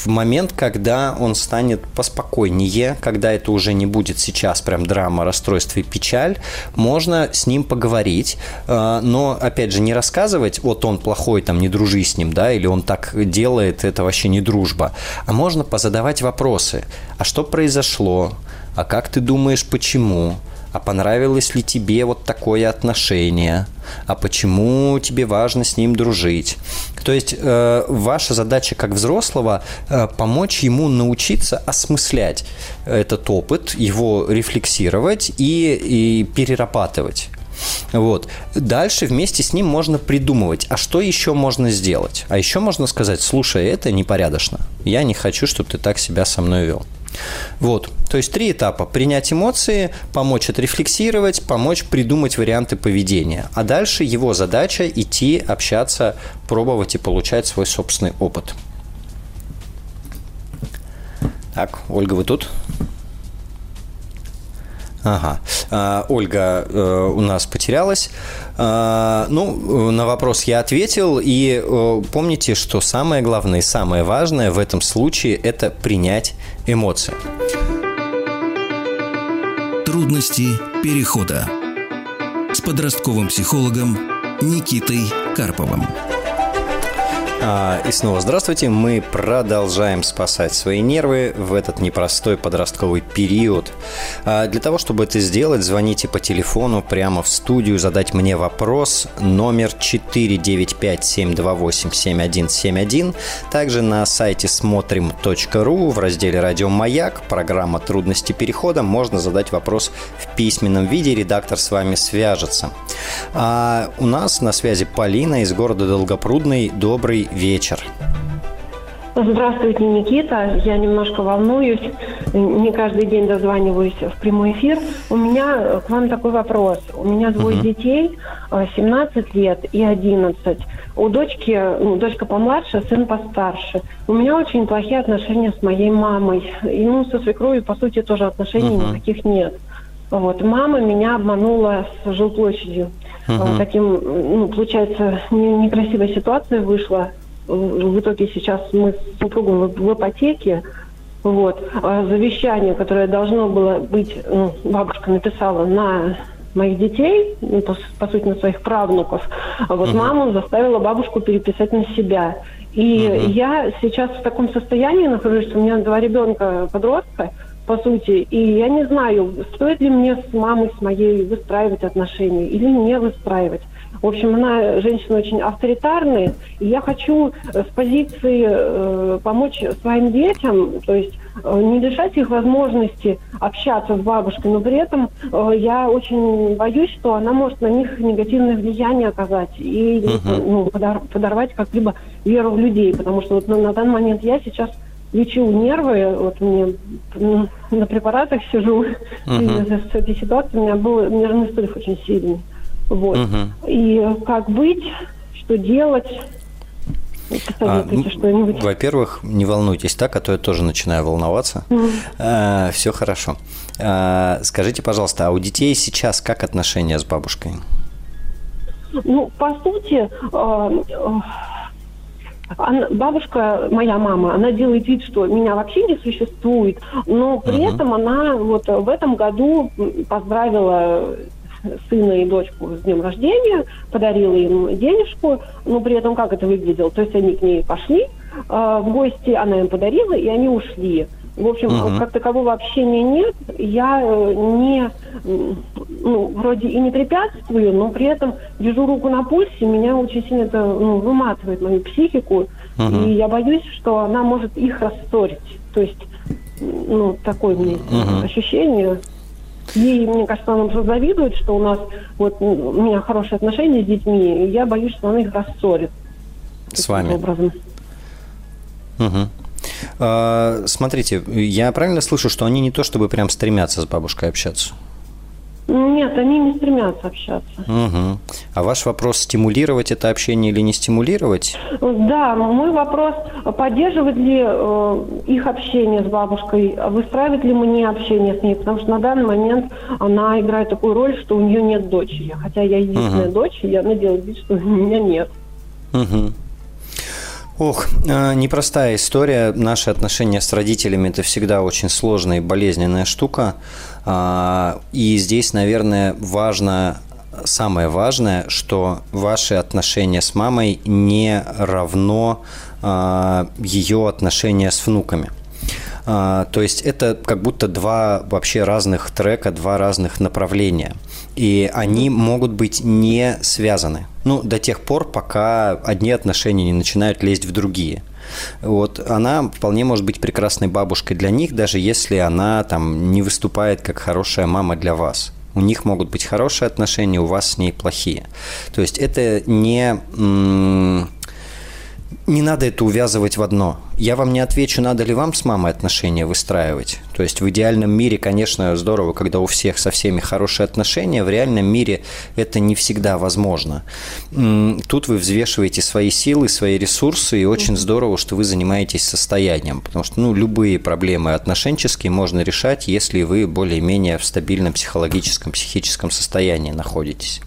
в момент, когда он станет поспокойнее, когда это уже не будет сейчас прям драма, расстройство и печаль, можно с ним поговорить, э, но, опять же, не рассказывать, вот он плохой, там, не дружи с ним, да, или он так делает, это вообще не дружба, а можно позадавать вопросы. А что произошло? А как ты думаешь, почему? А понравилось ли тебе вот такое отношение, а почему тебе важно с ним дружить. То есть э, ваша задача как взрослого э, помочь ему научиться осмыслять этот опыт, его рефлексировать и, и перерабатывать. Вот. Дальше вместе с ним можно придумывать, а что еще можно сделать? А еще можно сказать, слушай, это непорядочно. Я не хочу, чтобы ты так себя со мной вел. Вот. То есть три этапа. Принять эмоции, помочь отрефлексировать, помочь придумать варианты поведения. А дальше его задача идти, общаться, пробовать и получать свой собственный опыт. Так, Ольга, вы тут? Ага. А, Ольга э, у нас потерялась. А, ну, на вопрос я ответил. И э, помните, что самое главное и самое важное в этом случае – это принять эмоции. Трудности перехода с подростковым психологом Никитой Карповым. А, и снова здравствуйте. Мы продолжаем спасать свои нервы в этот непростой подростковый период. А, для того, чтобы это сделать, звоните по телефону прямо в студию, задать мне вопрос. Номер 495-728-7171. Также на сайте смотрим.ру в разделе «Радио Маяк» программа «Трудности перехода» можно задать вопрос в письменном виде. Редактор с вами свяжется. А у нас на связи Полина из города Долгопрудный. Добрый вечер. Здравствуйте, Никита. Я немножко волнуюсь. Не каждый день дозваниваюсь в прямой эфир. У меня к вам такой вопрос. У меня двое uh-huh. детей, 17 э, лет и 11. У дочки, ну, дочка помладше, сын постарше. У меня очень плохие отношения с моей мамой. И ну, со свекровью, по сути, тоже отношений uh-huh. никаких нет. Вот. Мама меня обманула с жилплощадью. Uh-huh. Таким, ну, получается, некрасивая ситуация вышла в итоге сейчас мы с супругом в ипотеке, вот, а завещание, которое должно было быть, ну, бабушка написала на моих детей, ну, по, по сути, на своих правнуков, а вот uh-huh. маму заставила бабушку переписать на себя. И uh-huh. я сейчас в таком состоянии нахожусь, что у меня два ребенка подростка, по сути, и я не знаю, стоит ли мне с мамой, с моей выстраивать отношения или не выстраивать. В общем, она женщина очень авторитарная, и я хочу э, с позиции э, помочь своим детям, то есть э, не лишать их возможности общаться с бабушкой, но при этом э, я очень боюсь, что она может на них негативное влияние оказать и uh-huh. ну, подор- подорвать как-либо веру в людей, потому что вот на, на данный момент я сейчас лечу нервы, вот мне на препаратах сижу, uh-huh. с этой ситуацией у меня был нервный срыв очень сильный. Вот. Угу. И как быть, что делать? А, ну, во-первых, не волнуйтесь так, а то я тоже начинаю волноваться. Mm. А, все хорошо. А, скажите, пожалуйста, а у детей сейчас как отношения с бабушкой? Ну, по сути, а, она, бабушка, моя мама, она делает вид, что меня вообще не существует, но при uh-huh. этом она вот в этом году поздравила сына и дочку с днем рождения, подарила им денежку, но при этом как это выглядело? То есть они к ней пошли э, в гости, она им подарила, и они ушли. В общем, uh-huh. как такового общения нет. Я э, не, ну, вроде и не препятствую, но при этом держу руку на пульсе, меня очень сильно это ну, выматывает мою психику, uh-huh. и я боюсь, что она может их рассорить. То есть, ну, такое у меня uh-huh. ощущение. Ей, мне кажется, она уже завидует, что у нас вот у меня хорошие отношения с детьми, и я боюсь, что она их рассорит. С вами? Образом. Угу. А, смотрите, я правильно слышу, что они не то чтобы прям стремятся с бабушкой общаться? Нет, они не стремятся общаться. Угу. А ваш вопрос стимулировать это общение или не стимулировать? Да, мой вопрос, поддерживать ли э, их общение с бабушкой, выстраивать ли мне общение с ней, потому что на данный момент она играет такую роль, что у нее нет дочери. Хотя я единственная угу. дочь, и она делает вид, что у меня нет. Угу. Ох, э, непростая история. Наши отношения с родителями – это всегда очень сложная и болезненная штука. А, и здесь, наверное, важно самое важное, что ваши отношения с мамой не равно а, ее отношения с внуками. А, то есть это как будто два вообще разных трека, два разных направления. И они могут быть не связаны. Ну, до тех пор, пока одни отношения не начинают лезть в другие. Вот она вполне может быть прекрасной бабушкой для них, даже если она там не выступает как хорошая мама для вас. У них могут быть хорошие отношения, у вас с ней плохие. То есть это не не надо это увязывать в одно. Я вам не отвечу, надо ли вам с мамой отношения выстраивать. То есть в идеальном мире, конечно, здорово, когда у всех со всеми хорошие отношения. В реальном мире это не всегда возможно. Тут вы взвешиваете свои силы, свои ресурсы, и очень здорово, что вы занимаетесь состоянием. Потому что ну, любые проблемы отношенческие можно решать, если вы более-менее в стабильном психологическом, психическом состоянии находитесь.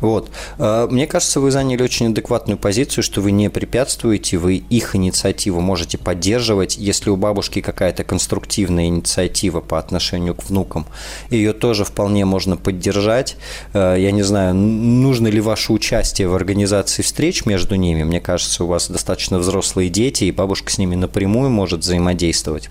Вот. А, мне кажется, вы заняли очень адекватную позицию, что вы не препятствуете, вы их инициативу можете поддерживать. Если у бабушки какая-то конструктивная инициатива по отношению к внукам, ее тоже вполне можно поддержать. А, я не знаю, нужно ли ваше участие в организации встреч между ними. Мне кажется, у вас достаточно взрослые дети, и бабушка с ними напрямую может взаимодействовать.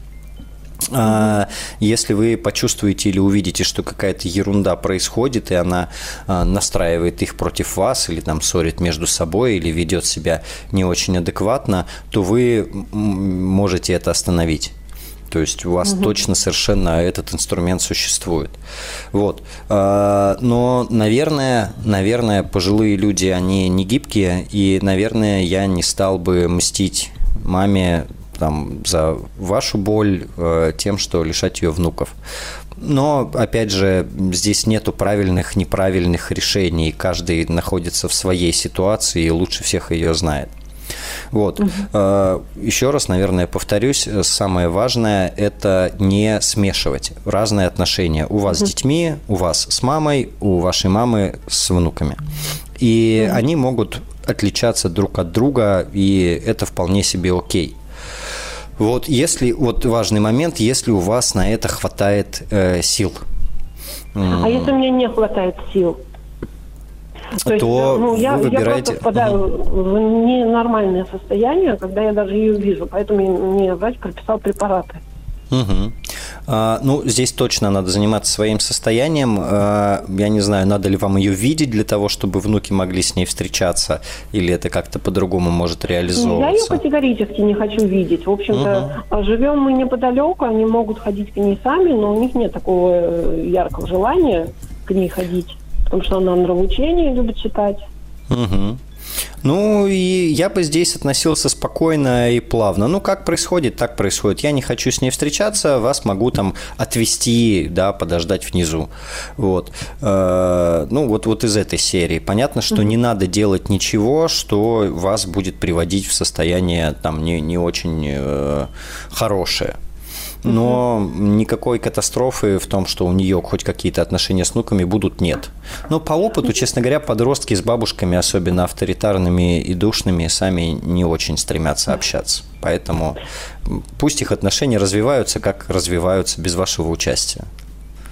А, если вы почувствуете или увидите, что какая-то ерунда происходит, и она а, настраивает их против вас, или там ссорит между собой, или ведет себя не очень адекватно, то вы можете это остановить. То есть у вас угу. точно совершенно этот инструмент существует. Вот. А, но, наверное, наверное, пожилые люди, они не гибкие, и, наверное, я не стал бы мстить маме там, за вашу боль э, тем, что лишать ее внуков. Но, опять же, здесь нету правильных, неправильных решений. Каждый находится в своей ситуации и лучше всех ее знает. Вот. Угу. Еще раз, наверное, повторюсь, самое важное – это не смешивать разные отношения. У вас угу. с детьми, у вас с мамой, у вашей мамы с внуками. И угу. они могут отличаться друг от друга, и это вполне себе окей. Вот если, вот важный момент, если у вас на это хватает э, сил. А если меня не хватает сил? То, есть, ну, я, вы выбираете... я просто впадаю угу. в ненормальное состояние, когда я даже ее вижу. Поэтому мне врач прописал препараты. Угу. А, ну, здесь точно надо заниматься своим состоянием. А, я не знаю, надо ли вам ее видеть для того, чтобы внуки могли с ней встречаться, или это как-то по-другому может реализовываться? Я ее категорически не хочу видеть. В общем-то, угу. живем мы неподалеку, они могут ходить к ней сами, но у них нет такого э, яркого желания к ней ходить, потому что она нравоучение любит читать. Угу. Ну, и я бы здесь относился спокойно и плавно. Ну, как происходит, так происходит. Я не хочу с ней встречаться, вас могу там отвести, да, подождать внизу. Вот. Э, ну, вот, вот из этой серии. Понятно, что не надо делать ничего, что вас будет приводить в состояние там не, не очень э, хорошее но никакой катастрофы в том, что у нее хоть какие-то отношения с внуками будут, нет. Но по опыту, честно говоря, подростки с бабушками, особенно авторитарными и душными, сами не очень стремятся общаться. Поэтому пусть их отношения развиваются, как развиваются без вашего участия.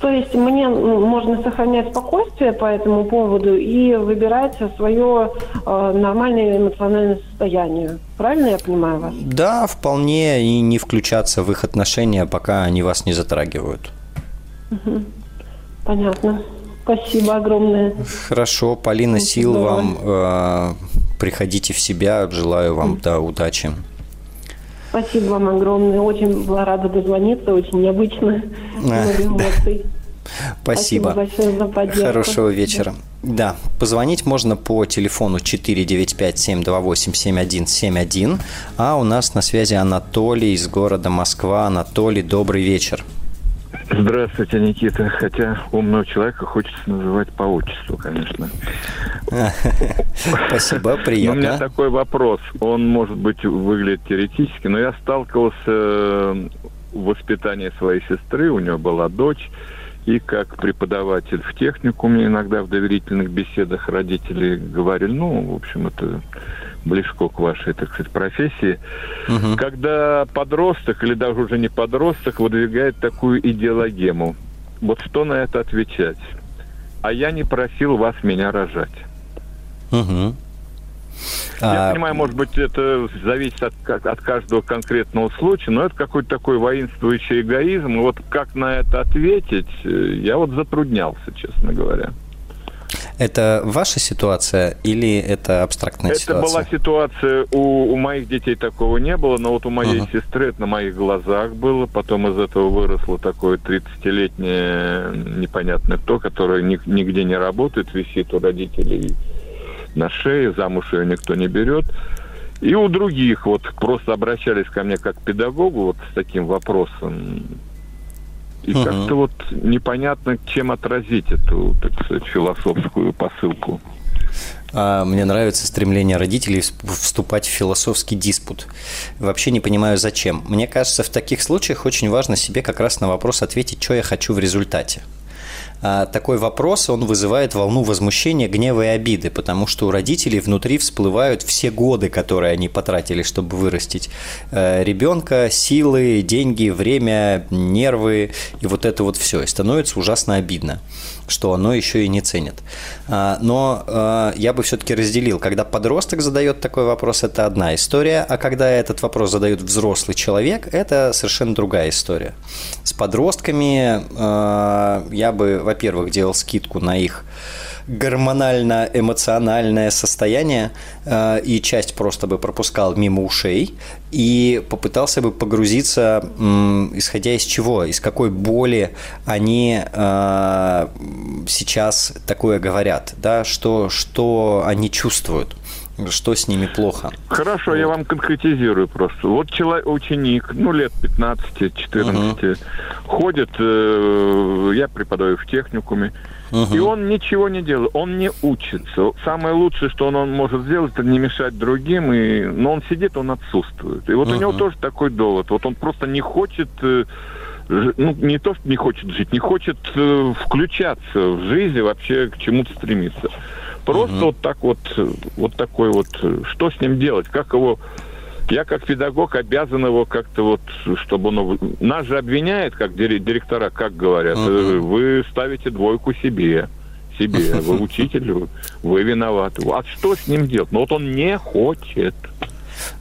То есть мне можно сохранять спокойствие по этому поводу и выбирать свое э, нормальное эмоциональное состояние. Правильно я понимаю вас? Да, вполне, и не включаться в их отношения, пока они вас не затрагивают. Угу. Понятно. Спасибо огромное. Хорошо, Полина, Спасибо. сил вам. Э, приходите в себя. Желаю вам да, удачи. Спасибо вам огромное. Очень была рада дозвониться. Очень необычно. Много эмоций. Спасибо. Спасибо большое за поддержку. Хорошего вечера. Да, позвонить можно по телефону 495-728-7171. А у нас на связи Анатолий из города Москва. Анатолий, добрый вечер. Здравствуйте, Никита. Хотя умного человека хочется называть по отчеству, конечно. Спасибо, приятно. У меня такой вопрос. Он, может быть, выглядит теоретически, но я сталкивался в воспитании своей сестры. У нее была дочь. И как преподаватель в техникуме иногда в доверительных беседах родители говорили, ну, в общем, это близко к вашей, так сказать, профессии, угу. когда подросток или даже уже не подросток выдвигает такую идеологему. Вот что на это отвечать? А я не просил вас меня рожать. Угу. Я а... понимаю, может быть, это зависит от, от каждого конкретного случая, но это какой-то такой воинствующий эгоизм. И вот как на это ответить, э, я вот затруднялся, честно говоря. Это ваша ситуация или это абстрактная это ситуация? Это была ситуация, у, у моих детей такого не было, но вот у моей uh-huh. сестры это на моих глазах было, потом из этого выросло такое 30-летнее непонятное то, которое нигде не работает, висит у родителей на шее, замуж ее никто не берет. И у других вот просто обращались ко мне как к педагогу вот с таким вопросом. И угу. как-то вот непонятно, чем отразить эту, так сказать, философскую посылку. А, мне нравится стремление родителей вступать в философский диспут. Вообще не понимаю, зачем. Мне кажется, в таких случаях очень важно себе как раз на вопрос ответить, что я хочу в результате. А, такой вопрос, он вызывает волну возмущения, гнева и обиды, потому что у родителей внутри всплывают все годы, которые они потратили, чтобы вырастить э, ребенка, силы, деньги, время, нервы и вот это вот все. И становится ужасно обидно что оно еще и не ценит. А, но а, я бы все-таки разделил, когда подросток задает такой вопрос, это одна история, а когда этот вопрос задает взрослый человек, это совершенно другая история. С подростками а, я бы, во-первых, делал скидку на их гормонально-эмоциональное состояние, э, и часть просто бы пропускал мимо ушей, и попытался бы погрузиться, исходя из чего, из какой боли они э, сейчас такое говорят, да, что, что они чувствуют. Что с ними плохо? Хорошо, вот. я вам конкретизирую просто. Вот человек, ученик, ну, лет 15-14, угу. ходит, э, я преподаю в техникуме, угу. и он ничего не делает, он не учится. Самое лучшее, что он, он может сделать, это не мешать другим, и, но он сидит, он отсутствует. И вот угу. у него тоже такой довод. Вот он просто не хочет... Э, ну, не то, что не хочет жить, не хочет э, включаться в жизнь и вообще к чему-то стремиться. Просто угу. вот так вот, вот такой вот, что с ним делать, как его... Я как педагог обязан его как-то вот, чтобы он... Нас же обвиняет, как директора, как говорят, uh вы ставите двойку себе себе, вы учитель, вы виноваты. А что с ним делать? Ну вот он не хочет.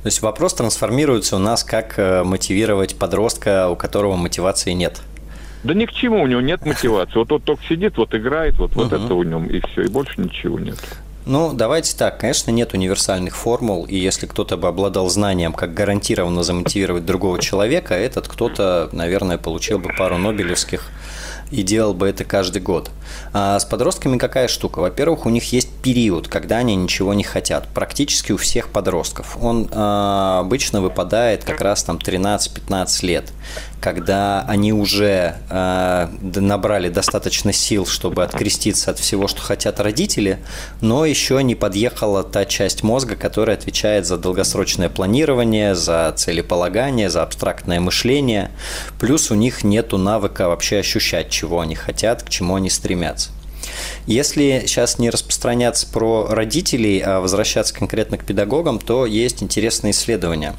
То есть вопрос трансформируется у нас, как э, мотивировать подростка, у которого мотивации нет. Да ни к чему у него нет мотивации. Вот он только сидит, вот играет, вот, вот это у него и все, и больше ничего нет. Ну, давайте так. Конечно, нет универсальных формул, и если кто-то бы обладал знанием, как гарантированно замотивировать другого человека, этот кто-то, наверное, получил бы пару Нобелевских и делал бы это каждый год. А с подростками какая штука? Во-первых, у них есть период, когда они ничего не хотят. Практически у всех подростков. Он э, обычно выпадает как раз там 13-15 лет, когда они уже э, набрали достаточно сил, чтобы откреститься от всего, что хотят родители, но еще не подъехала та часть мозга, которая отвечает за долгосрочное планирование, за целеполагание, за абстрактное мышление. Плюс у них нет навыка вообще ощущать, чего они хотят, к чему они стремятся. Если сейчас не распространяться про родителей, а возвращаться конкретно к педагогам, то есть интересные исследования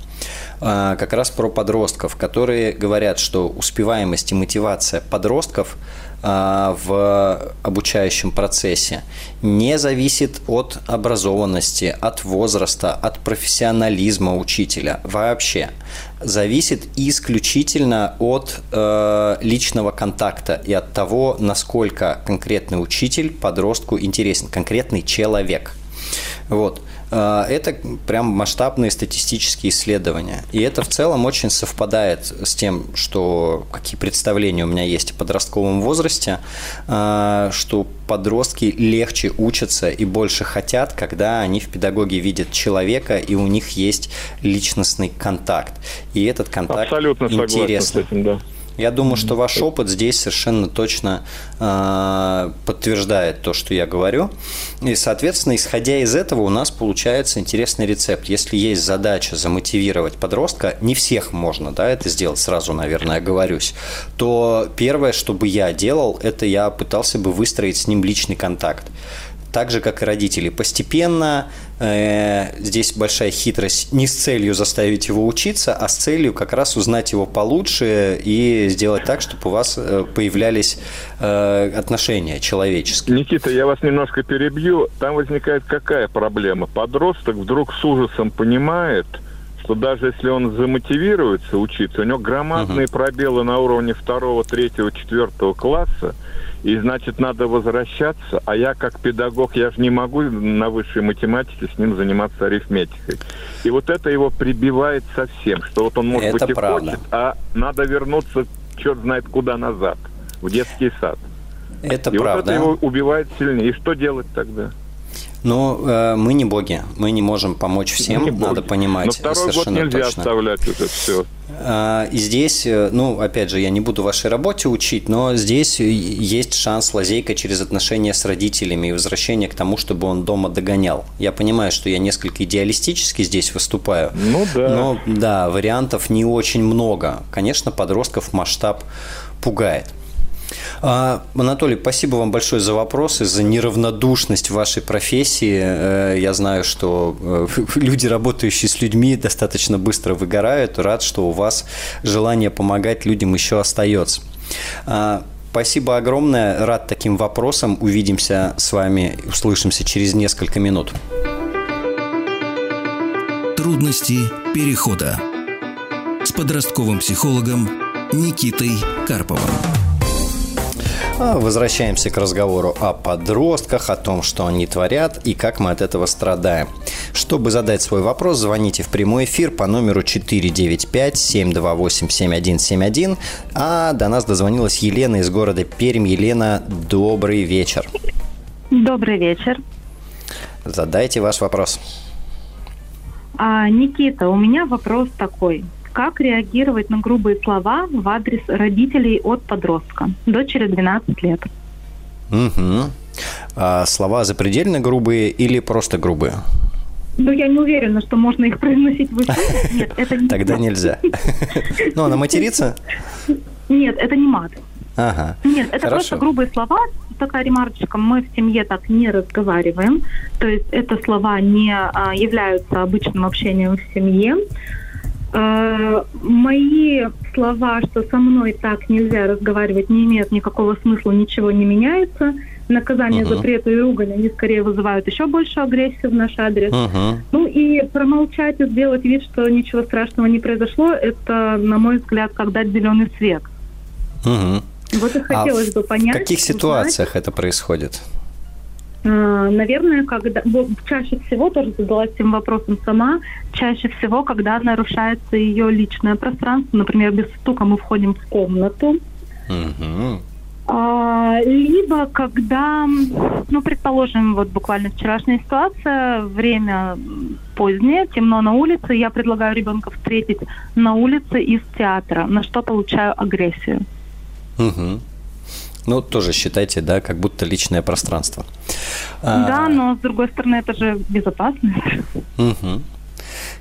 как раз про подростков, которые говорят, что успеваемость и мотивация подростков – а, в обучающем процессе не зависит от образованности, от возраста, от профессионализма учителя вообще. Зависит исключительно от э, личного контакта и от того, насколько конкретный учитель подростку интересен, конкретный человек. Вот. А, это прям масштабные статистические исследования. И это в целом очень совпадает с тем, что какие представления у меня есть о подростковом возрасте, а, что подростки легче учатся и больше хотят, когда они в педагоге видят человека, и у них есть личностный контакт. И этот контакт Абсолютно интересный. С этим, да. Я думаю, что ваш опыт здесь совершенно точно э, подтверждает то, что я говорю. И, соответственно, исходя из этого, у нас получается интересный рецепт. Если есть задача замотивировать подростка, не всех можно да, это сделать, сразу, наверное, оговорюсь, то первое, что бы я делал, это я пытался бы выстроить с ним личный контакт так же, как и родители. Постепенно здесь большая хитрость не с целью заставить его учиться, а с целью как раз узнать его получше и сделать так, чтобы у вас э, появлялись э, отношения человеческие. Никита, я вас немножко перебью. Там возникает какая проблема? Подросток вдруг с ужасом понимает, что даже если он замотивируется учиться, у него громадные угу. пробелы на уровне второго, третьего, четвертого класса, и, значит, надо возвращаться, а я как педагог, я же не могу на высшей математике с ним заниматься арифметикой. И вот это его прибивает совсем, что вот он, может это быть, и правда. хочет, а надо вернуться, черт знает куда назад, в детский сад. Это и правда. вот это его убивает сильнее. И что делать тогда? Но э, мы не боги, мы не можем помочь всем, не надо боги. понимать. Но второй совершенно год нельзя точно. оставлять это все. А, и здесь, э, ну, опять же, я не буду вашей работе учить, но здесь есть шанс лазейка через отношения с родителями и возвращение к тому, чтобы он дома догонял. Я понимаю, что я несколько идеалистически здесь выступаю. Ну да. Но да, вариантов не очень много. Конечно, подростков масштаб пугает. А, Анатолий, спасибо вам большое за вопросы, за неравнодушность вашей профессии. Э, я знаю, что э, люди, работающие с людьми, достаточно быстро выгорают. Рад, что у вас желание помогать людям еще остается. А, спасибо огромное. Рад таким вопросам. Увидимся с вами, услышимся через несколько минут. Трудности перехода с подростковым психологом Никитой Карповым. А, возвращаемся к разговору о подростках, о том, что они творят и как мы от этого страдаем. Чтобы задать свой вопрос, звоните в прямой эфир по номеру 495-728-7171. А до нас дозвонилась Елена из города Пермь. Елена, добрый вечер. Добрый вечер. Задайте ваш вопрос. А, Никита, у меня вопрос такой. Как реагировать на грубые слова в адрес родителей от подростка? Дочери 12 лет. Угу. А слова запредельно грубые или просто грубые? Ну, я не уверена, что можно их произносить в эфире. Нет, это не Тогда нельзя. Ну, она матерится? Нет, это не мат. Ага. Нет, это Хорошо. просто грубые слова. Такая ремарочка. Мы в семье так не разговариваем. То есть это слова не а, являются обычным общением в семье. Э, мои слова, что со мной так нельзя разговаривать, не имеют никакого смысла, ничего не меняется. Наказание, Мгм. запреты и ругань, они скорее вызывают еще большую агрессию в наш адрес. Угу. Ну и промолчать и сделать вид, что ничего страшного не произошло, это, на мой взгляд, как дать зеленый свет. Угу. Вот и хотелось бы В понять. каких узнать. ситуациях это происходит? А, Наверное, когда чаще всего тоже задалась этим вопросом сама, чаще всего, когда нарушается ее личное пространство, например, без стука мы входим в комнату, Угу. А, либо когда, ну, предположим, вот буквально вчерашняя ситуация, время позднее, темно на улице, я предлагаю ребенка встретить на улице из театра, на что получаю агрессию. Угу. Ну, тоже считайте, да, как будто личное пространство. А, Да, но с другой стороны, это же безопасность. Мгм.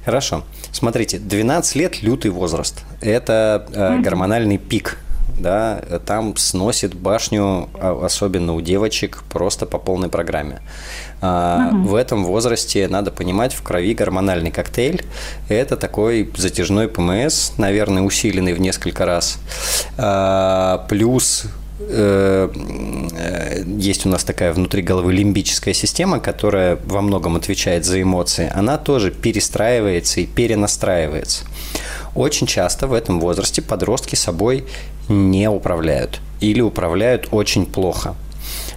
Хорошо. Смотрите, 12 лет – лютый возраст. Это э, гормональный пик. Да, там сносит башню, а, особенно у девочек, просто по полной программе. А, В этом возрасте, надо понимать, в крови гормональный коктейль. Это такой затяжной ПМС, наверное, усиленный в несколько раз. А, плюс есть у нас такая внутри головы лимбическая система, которая во многом отвечает за эмоции, она тоже перестраивается и перенастраивается. Очень часто в этом возрасте подростки собой не управляют или управляют очень плохо.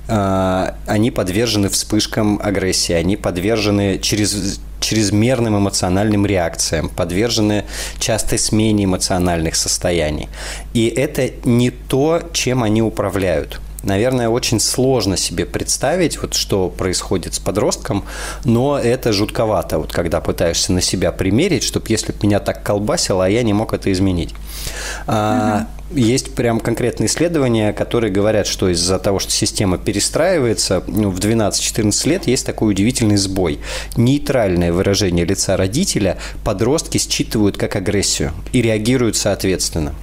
А, Они подвержены вспышкам агрессии, они подвержены через, чрезмерным эмоциональным реакциям, подвержены частой смене эмоциональных состояний. И это не то, чем они управляют. Наверное, очень сложно себе представить, вот что происходит с подростком, но это жутковато, вот когда пытаешься на себя примерить, чтобы если бы меня так колбасило, а я не мог это изменить. А, Есть прям конкретные исследования, которые говорят, что из-за того, что система перестраивается, ну, в 12-14 лет есть такой удивительный сбой. Нейтральное выражение лица родителя подростки считывают как агрессию и реагируют соответственно.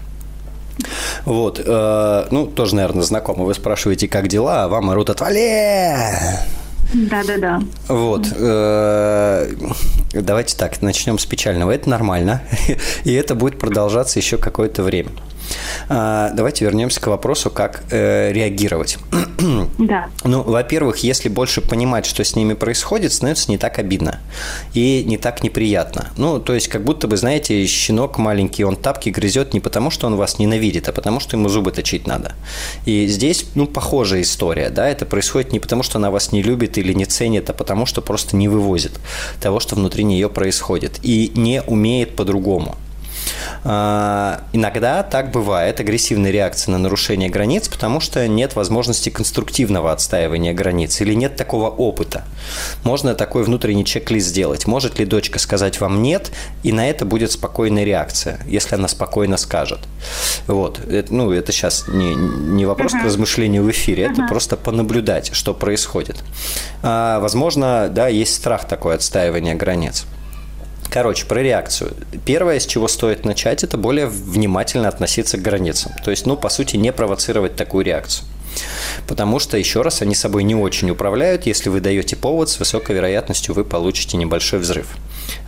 Вот, э, ну, тоже, наверное, знакомо. Вы спрашиваете, как дела, а вам орут «Отвали!» Да-да-да. Вот. э, Давайте так, начнем с печального. Это нормально, и это будет продолжаться еще какое-то время. А, Давайте вернемся к вопросу, как э, реагировать. Да. Ну, во-первых, если больше понимать, что с ними происходит, становится не так обидно и не так неприятно. Ну, то есть, как будто бы, знаете, щенок маленький, он тапки грызет не потому, что он вас ненавидит, а потому, что ему зубы точить надо. И здесь, ну, похожая история, да, это происходит не потому, что она вас не любит или не ценит, а потому, что просто не вывозит того, что внутри нее происходит, и не умеет по-другому. А, Иногда так бывает, агрессивная реакция на нарушение границ, потому что нет возможности конструктивного отстаивания границ или нет такого опыта. Можно такой внутренний чек-лист сделать. Может ли дочка сказать вам «нет», и на это будет спокойная реакция, если она спокойно скажет. Вот. Это, ну, это сейчас не, не вопрос к размышлению в эфире, это просто понаблюдать, что происходит. А, возможно, да, есть страх такое отстаивание границ. Короче, про реакцию. Первое, с чего стоит начать, это более внимательно относиться к границам. То есть, ну, по сути, не провоцировать такую реакцию. Потому что, еще раз, они собой не очень управляют. Если вы даете повод, с высокой вероятностью вы получите небольшой взрыв.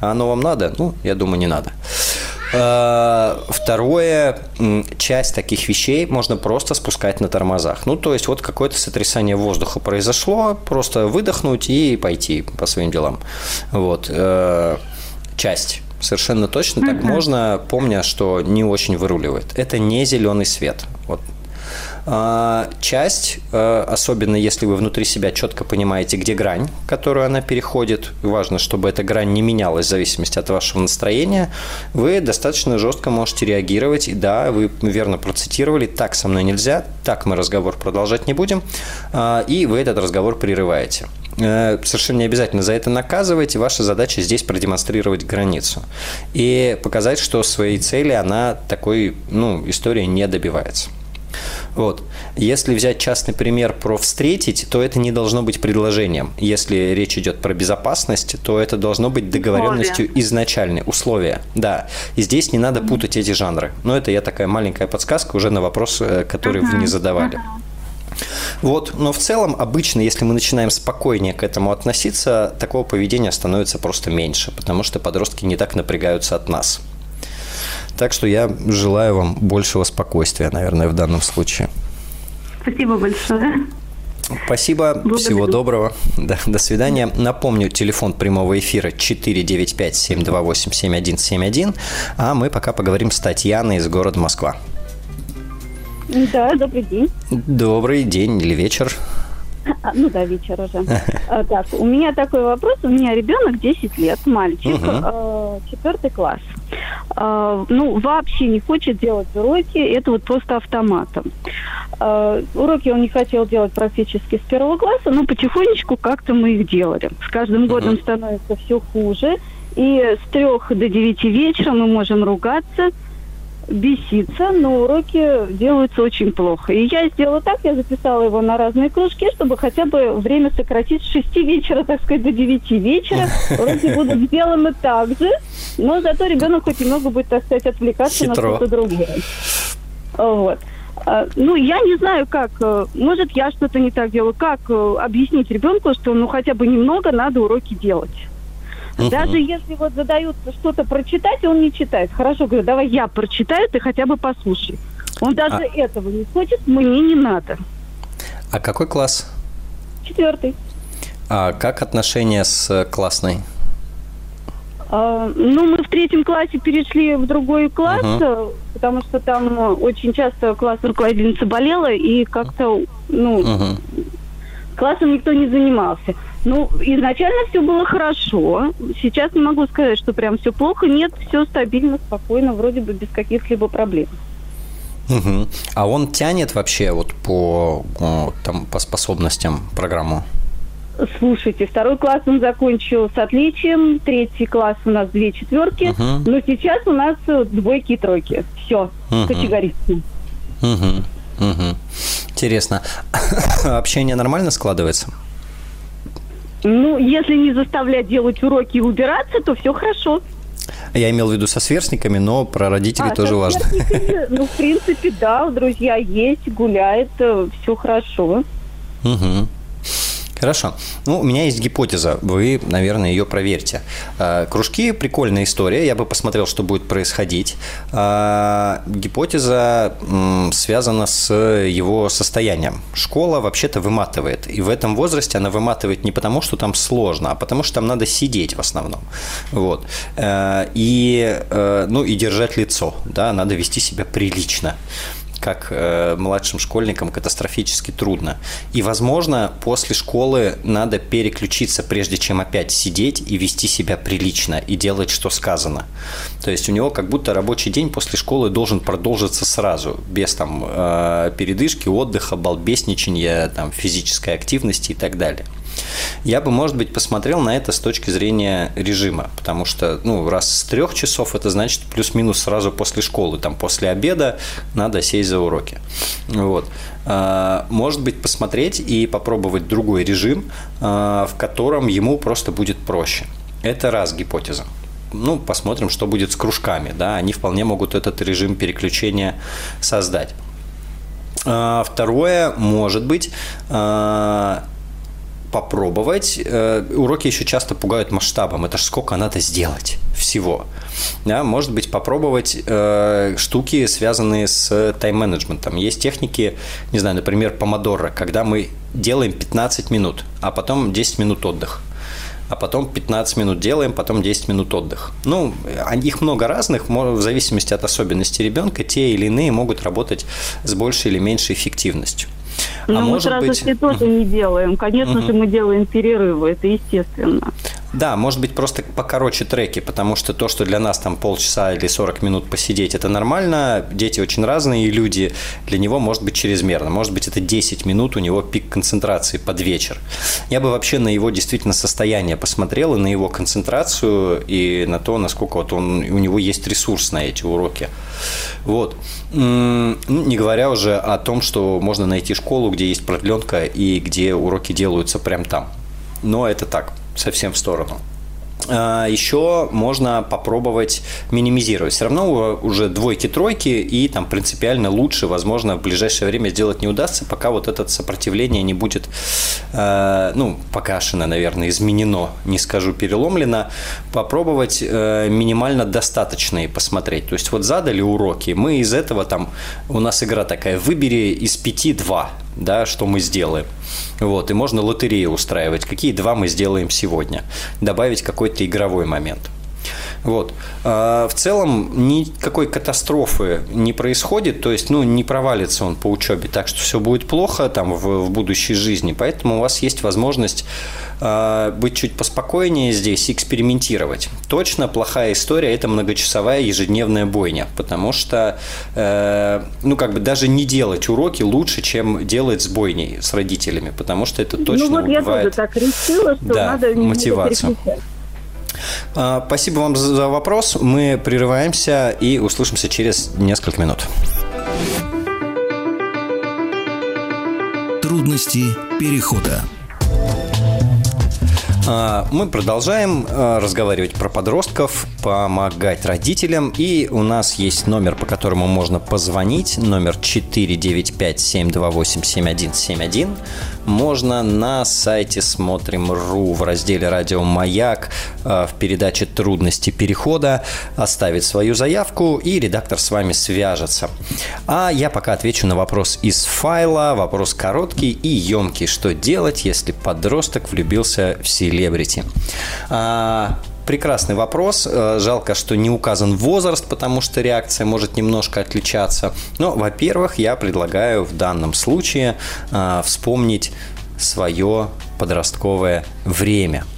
А оно вам надо? Ну, я думаю, не надо. А, Второе, часть таких вещей можно просто спускать на тормозах. Ну, то есть, вот какое-то сотрясание воздуха произошло, просто выдохнуть и пойти по своим делам. Вот. Э, Часть. Совершенно точно так можно, помня, что не очень выруливает. Это не зеленый свет. Вот а, часть, а, особенно если вы внутри себя четко понимаете, где грань, которую она переходит, важно, чтобы эта грань не менялась в зависимости от вашего настроения, вы достаточно жестко можете реагировать. И да, вы верно процитировали, так со мной нельзя, так мы разговор продолжать не будем, а, и вы этот разговор прерываете. Э, совершенно не обязательно за это наказывать. Ваша задача здесь продемонстрировать границу и показать, что своей цели она такой ну, истории не добивается. Вот. Если взять частный пример про встретить, то это не должно быть предложением. Если речь идет про безопасность, то это должно быть договоренностью условия. изначальной, условия. Да. И здесь не надо путать эти жанры. Но это я такая маленькая подсказка уже на вопрос, э, который uh-huh. вы не задавали. Вот, но в целом обычно, если мы начинаем спокойнее к этому относиться, такого поведения становится просто меньше, потому что подростки не так напрягаются от нас. Так что я желаю вам большего спокойствия, наверное, в данном случае. Спасибо большое. Спасибо, Благодарю. всего доброго. Да, до свидания. Напомню, телефон прямого эфира 495-728-7171, а мы пока поговорим с Татьяной из города Москва. Да, добрый день. Добрый день или вечер. А, ну да, вечер уже. А, так, у меня такой вопрос. У меня ребенок 10 лет, мальчик, угу. четвертый класс. А, ну, вообще не хочет делать уроки, это вот просто автоматом. А, уроки он не хотел делать практически с первого класса, но потихонечку как-то мы их делали. С каждым годом становится все хуже. И с трех до девяти вечера мы можем ругаться – бесится, но уроки делаются очень плохо. И я сделала так, я записала его на разные кружки, чтобы хотя бы время сократить с 6 вечера, так сказать, до 9 вечера. Уроки будут сделаны так же, но зато ребенок хоть немного будет, так сказать, отвлекаться Хитро. на что-то другое. Вот. А, ну, я не знаю, как. Э, может, я что-то не так делаю. Как э, объяснить ребенку, что ну хотя бы немного надо уроки делать? Угу. Даже если вот задают что-то прочитать, он не читает. Хорошо, говорю, давай я прочитаю, ты хотя бы послушай. Он даже а... этого не хочет, мне не надо. А какой класс? Четвертый. А как отношения с классной? А, ну, мы в третьем классе перешли в другой класс, угу. потому что там очень часто класс руководительница болела, и как-то, ну, угу. классом никто не занимался. Ну, изначально все было хорошо. Сейчас не могу сказать, что прям все плохо. Нет, все стабильно, спокойно, вроде бы без каких-либо проблем. Угу. А он тянет вообще вот по, там, по способностям программу? Слушайте, второй класс он закончил с отличием, третий класс у нас две четверки, угу. но сейчас у нас двойки и тройки. Все, угу. категорично. Угу. Угу. Интересно. Общение нормально складывается? Ну, если не заставлять делать уроки и убираться, то все хорошо. Я имел в виду со сверстниками, но про родителей а, тоже важно. Ну, в принципе, да, друзья есть, гуляет, э, все хорошо. Угу. Хорошо. Ну, у меня есть гипотеза. Вы, наверное, ее проверьте. А, кружки – прикольная история. Я бы посмотрел, что будет происходить. А, гипотеза связана с его состоянием. Школа вообще-то выматывает. И в этом возрасте она выматывает не потому, что там сложно, а потому, что там надо сидеть в основном. Вот. Э, и, э, ну, и держать лицо. Да, надо вести себя прилично как э, младшим школьникам катастрофически трудно. И, возможно, после школы надо переключиться, прежде чем опять сидеть и вести себя прилично и делать, что сказано. То есть у него как будто рабочий день после школы должен продолжиться сразу, без там э, передышки, отдыха, балбесничания, там, физической активности и так далее. Я бы, может быть, посмотрел на это с точки зрения режима, потому что, ну, раз с трех часов, это значит плюс-минус сразу после школы, там, после обеда надо сесть за уроки. Вот. А, может быть, посмотреть и попробовать другой режим, а, в котором ему просто будет проще. Это раз гипотеза ну, посмотрим, что будет с кружками, да, они вполне могут этот режим переключения создать. А, второе, может быть, попробовать. Э, уроки еще часто пугают масштабом. Это ж сколько надо сделать всего. Да, может быть, попробовать э, штуки, связанные с тайм-менеджментом. Есть техники, не знаю, например, помодоро, когда мы делаем 15 минут, а потом 10 минут отдых а потом 15 минут делаем, потом 10 минут отдых. Ну, их много разных, в зависимости от особенностей ребенка, те или иные могут работать с большей или меньшей эффективностью. Но а мы может сразу быть... тоже не делаем. Конечно угу. же, мы делаем перерывы, это естественно. Да, может быть, просто покороче треки, потому что то, что для нас там полчаса или 40 минут посидеть, это нормально. Дети очень разные, и люди для него может быть чрезмерно. Может быть, это 10 минут у него пик концентрации под вечер. Я бы вообще на его действительно состояние посмотрел, и на его концентрацию, и на то, насколько вот он, у него есть ресурс на эти уроки. Вот. Ну, не говоря уже о том, что можно найти школу, где есть продленка и где уроки делаются прямо там. Но это так, совсем в сторону. А, Еще можно попробовать минимизировать. Все равно уже двойки-тройки, и там принципиально лучше, возможно, в ближайшее время сделать не удастся, пока вот это сопротивление не будет, э, ну, погашено, наверное, изменено, не скажу переломлено. Попробовать э, минимально достаточные посмотреть. То есть вот задали уроки, мы из этого там, у нас игра такая, выбери из пяти два, да, что мы сделаем. Вот, и можно лотерею устраивать, какие два мы сделаем сегодня. Добавить какой-то игровой момент. Вот. А в целом никакой катастрофы не происходит, то есть ну, не провалится он по учебе, так что все будет плохо там в, в будущей жизни. Поэтому у вас есть возможность э, быть чуть поспокойнее здесь и экспериментировать. Точно плохая история – это многочасовая ежедневная бойня, потому что э, ну, как бы даже не делать уроки лучше, чем делать с бойней с родителями, потому что это точно ну, вот убивает я тоже так решила, что да, надо мотивацию. А, Спасибо вам за вопрос. Мы прерываемся и услышимся через несколько минут. Трудности перехода. А, Мы продолжаем а, разговаривать про подростков, помогать родителям. И у нас есть номер, по которому можно позвонить. Номер 495-728-7171. Можно на сайте смотрим.ру в разделе «Радио Маяк» а, в передаче «Трудности перехода» оставить свою заявку, и редактор с вами свяжется. А я пока отвечу на вопрос из файла. Вопрос короткий и емкий. Что делать, если подросток влюбился в селебрити? А, Прекрасный вопрос. Э, Жалко, что не указан возраст, потому что реакция может немножко отличаться. Но, во-первых, я предлагаю в данном случае а, вспомнить свое подростковое время –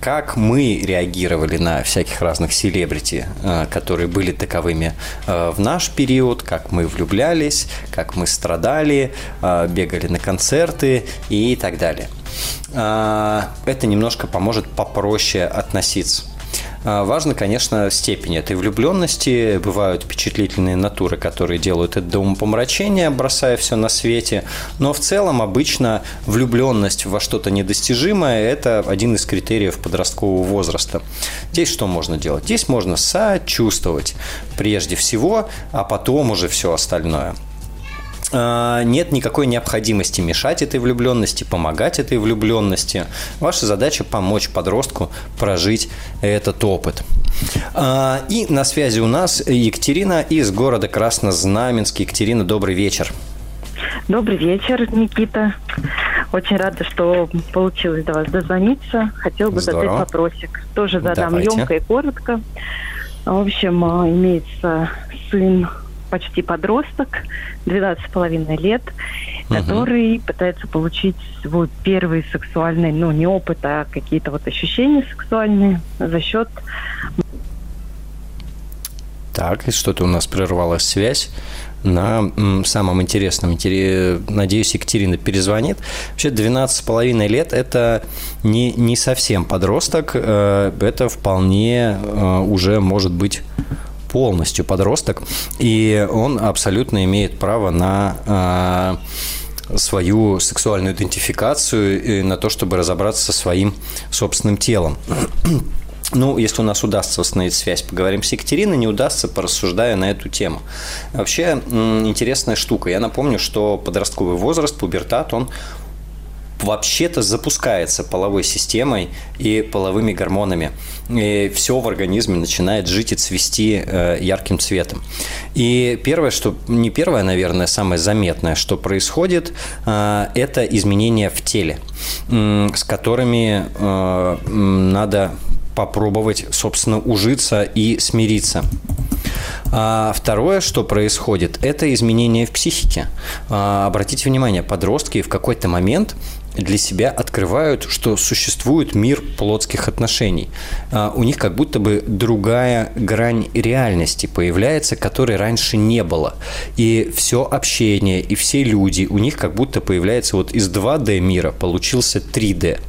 Как мы реагировали на всяких разных селебрити, э, которые были таковыми э, в наш период, как мы влюблялись, как мы страдали, э, бегали на концерты и так далее. Это немножко поможет попроще относиться. А, Важно, конечно, степень этой влюбленности. Бывают впечатлительные натуры, которые делают это до умопомрачения, бросая все на свете. Но в целом обычно влюбленность во что-то недостижимое – это один из критериев подросткового возраста. Здесь что можно делать? Здесь можно сочувствовать прежде всего, а потом уже все остальное – нет никакой необходимости мешать этой влюбленности, помогать этой влюбленности. Ваша задача помочь подростку прожить этот опыт. А, и на связи у нас Екатерина из города Краснознаменск. Екатерина, добрый вечер. Добрый вечер, Никита. Очень рада, что получилось до вас дозвониться. Хотел бы Здорово. задать вопросик. Тоже задам Давайте. емко и коротко. В общем, а, имеется сын почти подросток, 12,5 лет, который пытается получить свой первый сексуальный, ну, не опыт, а какие-то вот ощущения сексуальные за счет Так, и что-то у нас прервалась связь на самом интересном. Интере- Надеюсь, Екатерина перезвонит. Вообще 12,5 лет – это не, не совсем подросток, э, это вполне э, уже может быть полностью подросток, и он абсолютно имеет право на э, свою сексуальную идентификацию и на то, чтобы разобраться со своим собственным телом. Ну, если у нас удастся восстановить связь, поговорим с Екатериной, не удастся, порассуждая на эту тему. Вообще, интересная штука. Я напомню, что подростковый возраст, пубертат, он вообще-то запускается половой системой и половыми гормонами. И все в организме начинает жить и цвести э, ярким цветом. И первое, что не первое, наверное, самое заметное, что происходит, э, это изменения в теле, с которыми э, надо попробовать, собственно, ужиться и смириться. А второе, что происходит, это изменение в психике. А, обратите внимание, подростки в какой-то момент для себя открывают, что существует мир плотских отношений. А, у них как будто бы другая грань реальности появляется, которой раньше не было. И все общение, и все люди, у них как будто появляется вот из 2D мира получился 3D.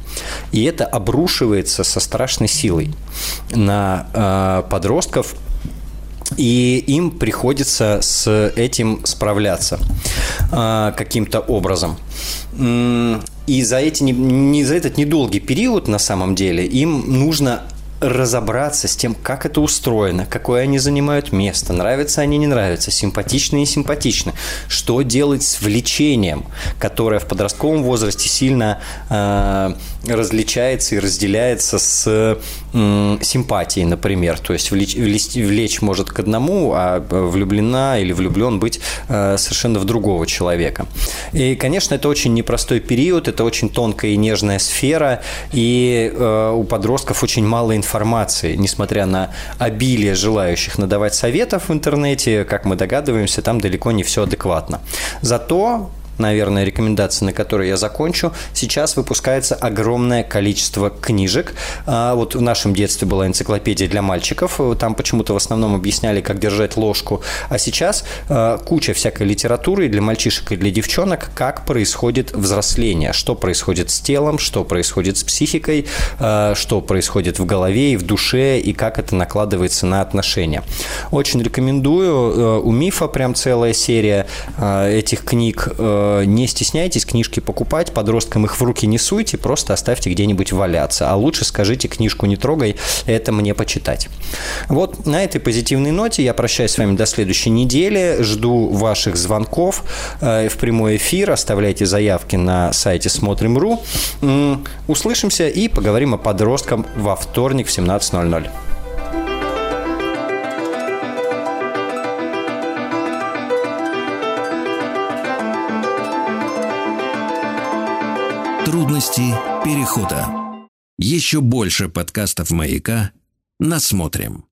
И это обрушивается со страшной силой на э, подростков, и им приходится с этим справляться каким-то образом. И за, эти, не за этот недолгий период, на самом деле, им нужно разобраться с тем, как это устроено, какое они занимают место, нравятся они, не нравятся, симпатичны, не симпатичны, что делать с влечением, которое в подростковом возрасте сильно э, различается и разделяется с э, симпатией, например. То есть влечь, влечь, влечь может к одному, а влюблена или влюблен быть э, совершенно в другого человека. И, конечно, это очень непростой период, это очень тонкая и нежная сфера, и э, у подростков очень мало информации информации, несмотря на обилие желающих надавать советов в интернете, как мы догадываемся, там далеко не все адекватно. Зато наверное, рекомендация, на которой я закончу. Сейчас выпускается огромное количество книжек. А, вот в нашем детстве была энциклопедия для мальчиков. Там почему-то в основном объясняли, как держать ложку. А сейчас а, куча всякой литературы для мальчишек и для девчонок, как происходит взросление, что происходит с телом, что происходит с психикой, а, что происходит в голове и в душе, и как это накладывается на отношения. Очень рекомендую. У Мифа прям целая серия этих книг Э, не стесняйтесь книжки покупать, подросткам их в руки не суйте, просто оставьте где-нибудь валяться. А лучше скажите книжку не трогай, это мне почитать. Вот на этой позитивной ноте я прощаюсь с вами до следующей недели. Жду ваших звонков э, в прямой эфир. Оставляйте заявки на сайте смотрим.ру. Услышимся и поговорим о подросткам во вторник в 17.00. Трудности перехода. Еще больше подкастов «Маяка» насмотрим.